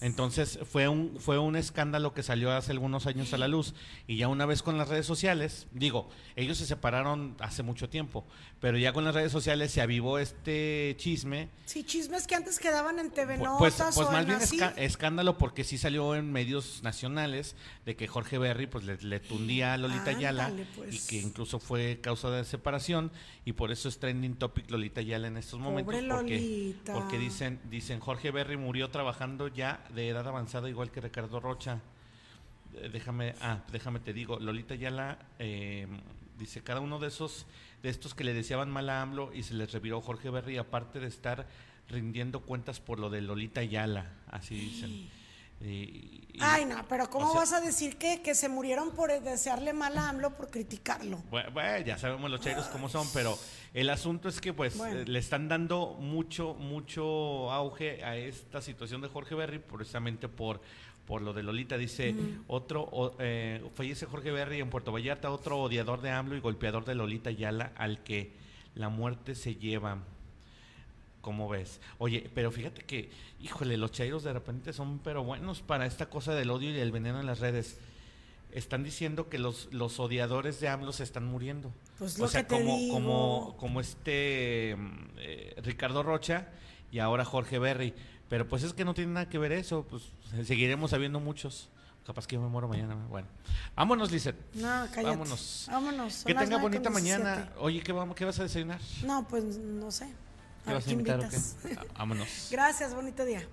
Entonces fue un fue un escándalo que salió hace algunos años a la luz y ya una vez con las redes sociales, digo, ellos se separaron hace mucho tiempo, pero ya con las redes sociales se avivó este chisme. Sí, chismes que antes quedaban en TV Pu- Notas Pues, pues o más en bien así. escándalo porque sí salió en medios nacionales de que Jorge Berry pues le, le tundía a Lolita Ayala pues. y que incluso fue causa de separación y por eso es trending topic Lolita Ayala en estos momentos Pobre porque, Lolita. porque dicen dicen Jorge Berry murió trabajando ya de edad avanzada igual que Ricardo Rocha. Eh, Déjame, ah, déjame te digo, Lolita Ayala eh, dice cada uno de esos de estos que le deseaban mal a AMLO y se les reviró Jorge Berry aparte de estar rindiendo cuentas por lo de Lolita Ayala, así dicen. [gasps] Y- y- Ay, no, pero ¿cómo o sea- vas a decir que, que se murieron por desearle mal a AMLO por criticarlo? Bueno, bueno, ya sabemos los chairos cómo son, pero el asunto es que pues Bueno. le están dando mucho, mucho auge a esta situación de Jorge Berry, precisamente por, por lo de Lolita. Dice, Mm. otro, o- eh, fallece Jorge Berry en Puerto Vallarta, otro odiador de AMLO y golpeador de Lolita Yala, al que la muerte se lleva. ¿Cómo ves? Oye, pero fíjate que, híjole, los chairos de repente son pero buenos para esta cosa del odio y el veneno en las redes. Están diciendo que los, los odiadores de AMLO se están muriendo. Pues o lo sea, que te como, digo. como, como este mm, eh, Ricardo Rocha y ahora Jorge Berry. Pero pues es que no tiene nada que ver eso. Pues seguiremos habiendo muchos. Capaz que yo me muero mañana. Bueno, vámonos, Lizeth. No, cállate. Vámonos. Vámonos. Que tenga bonita mañana. 17. Oye, ¿qué, vamos, ¿qué vas a desayunar? No, pues no sé. ¿Qué A vas a o invitas. qué? Ah, Vámonos. [laughs] Gracias, bonito día.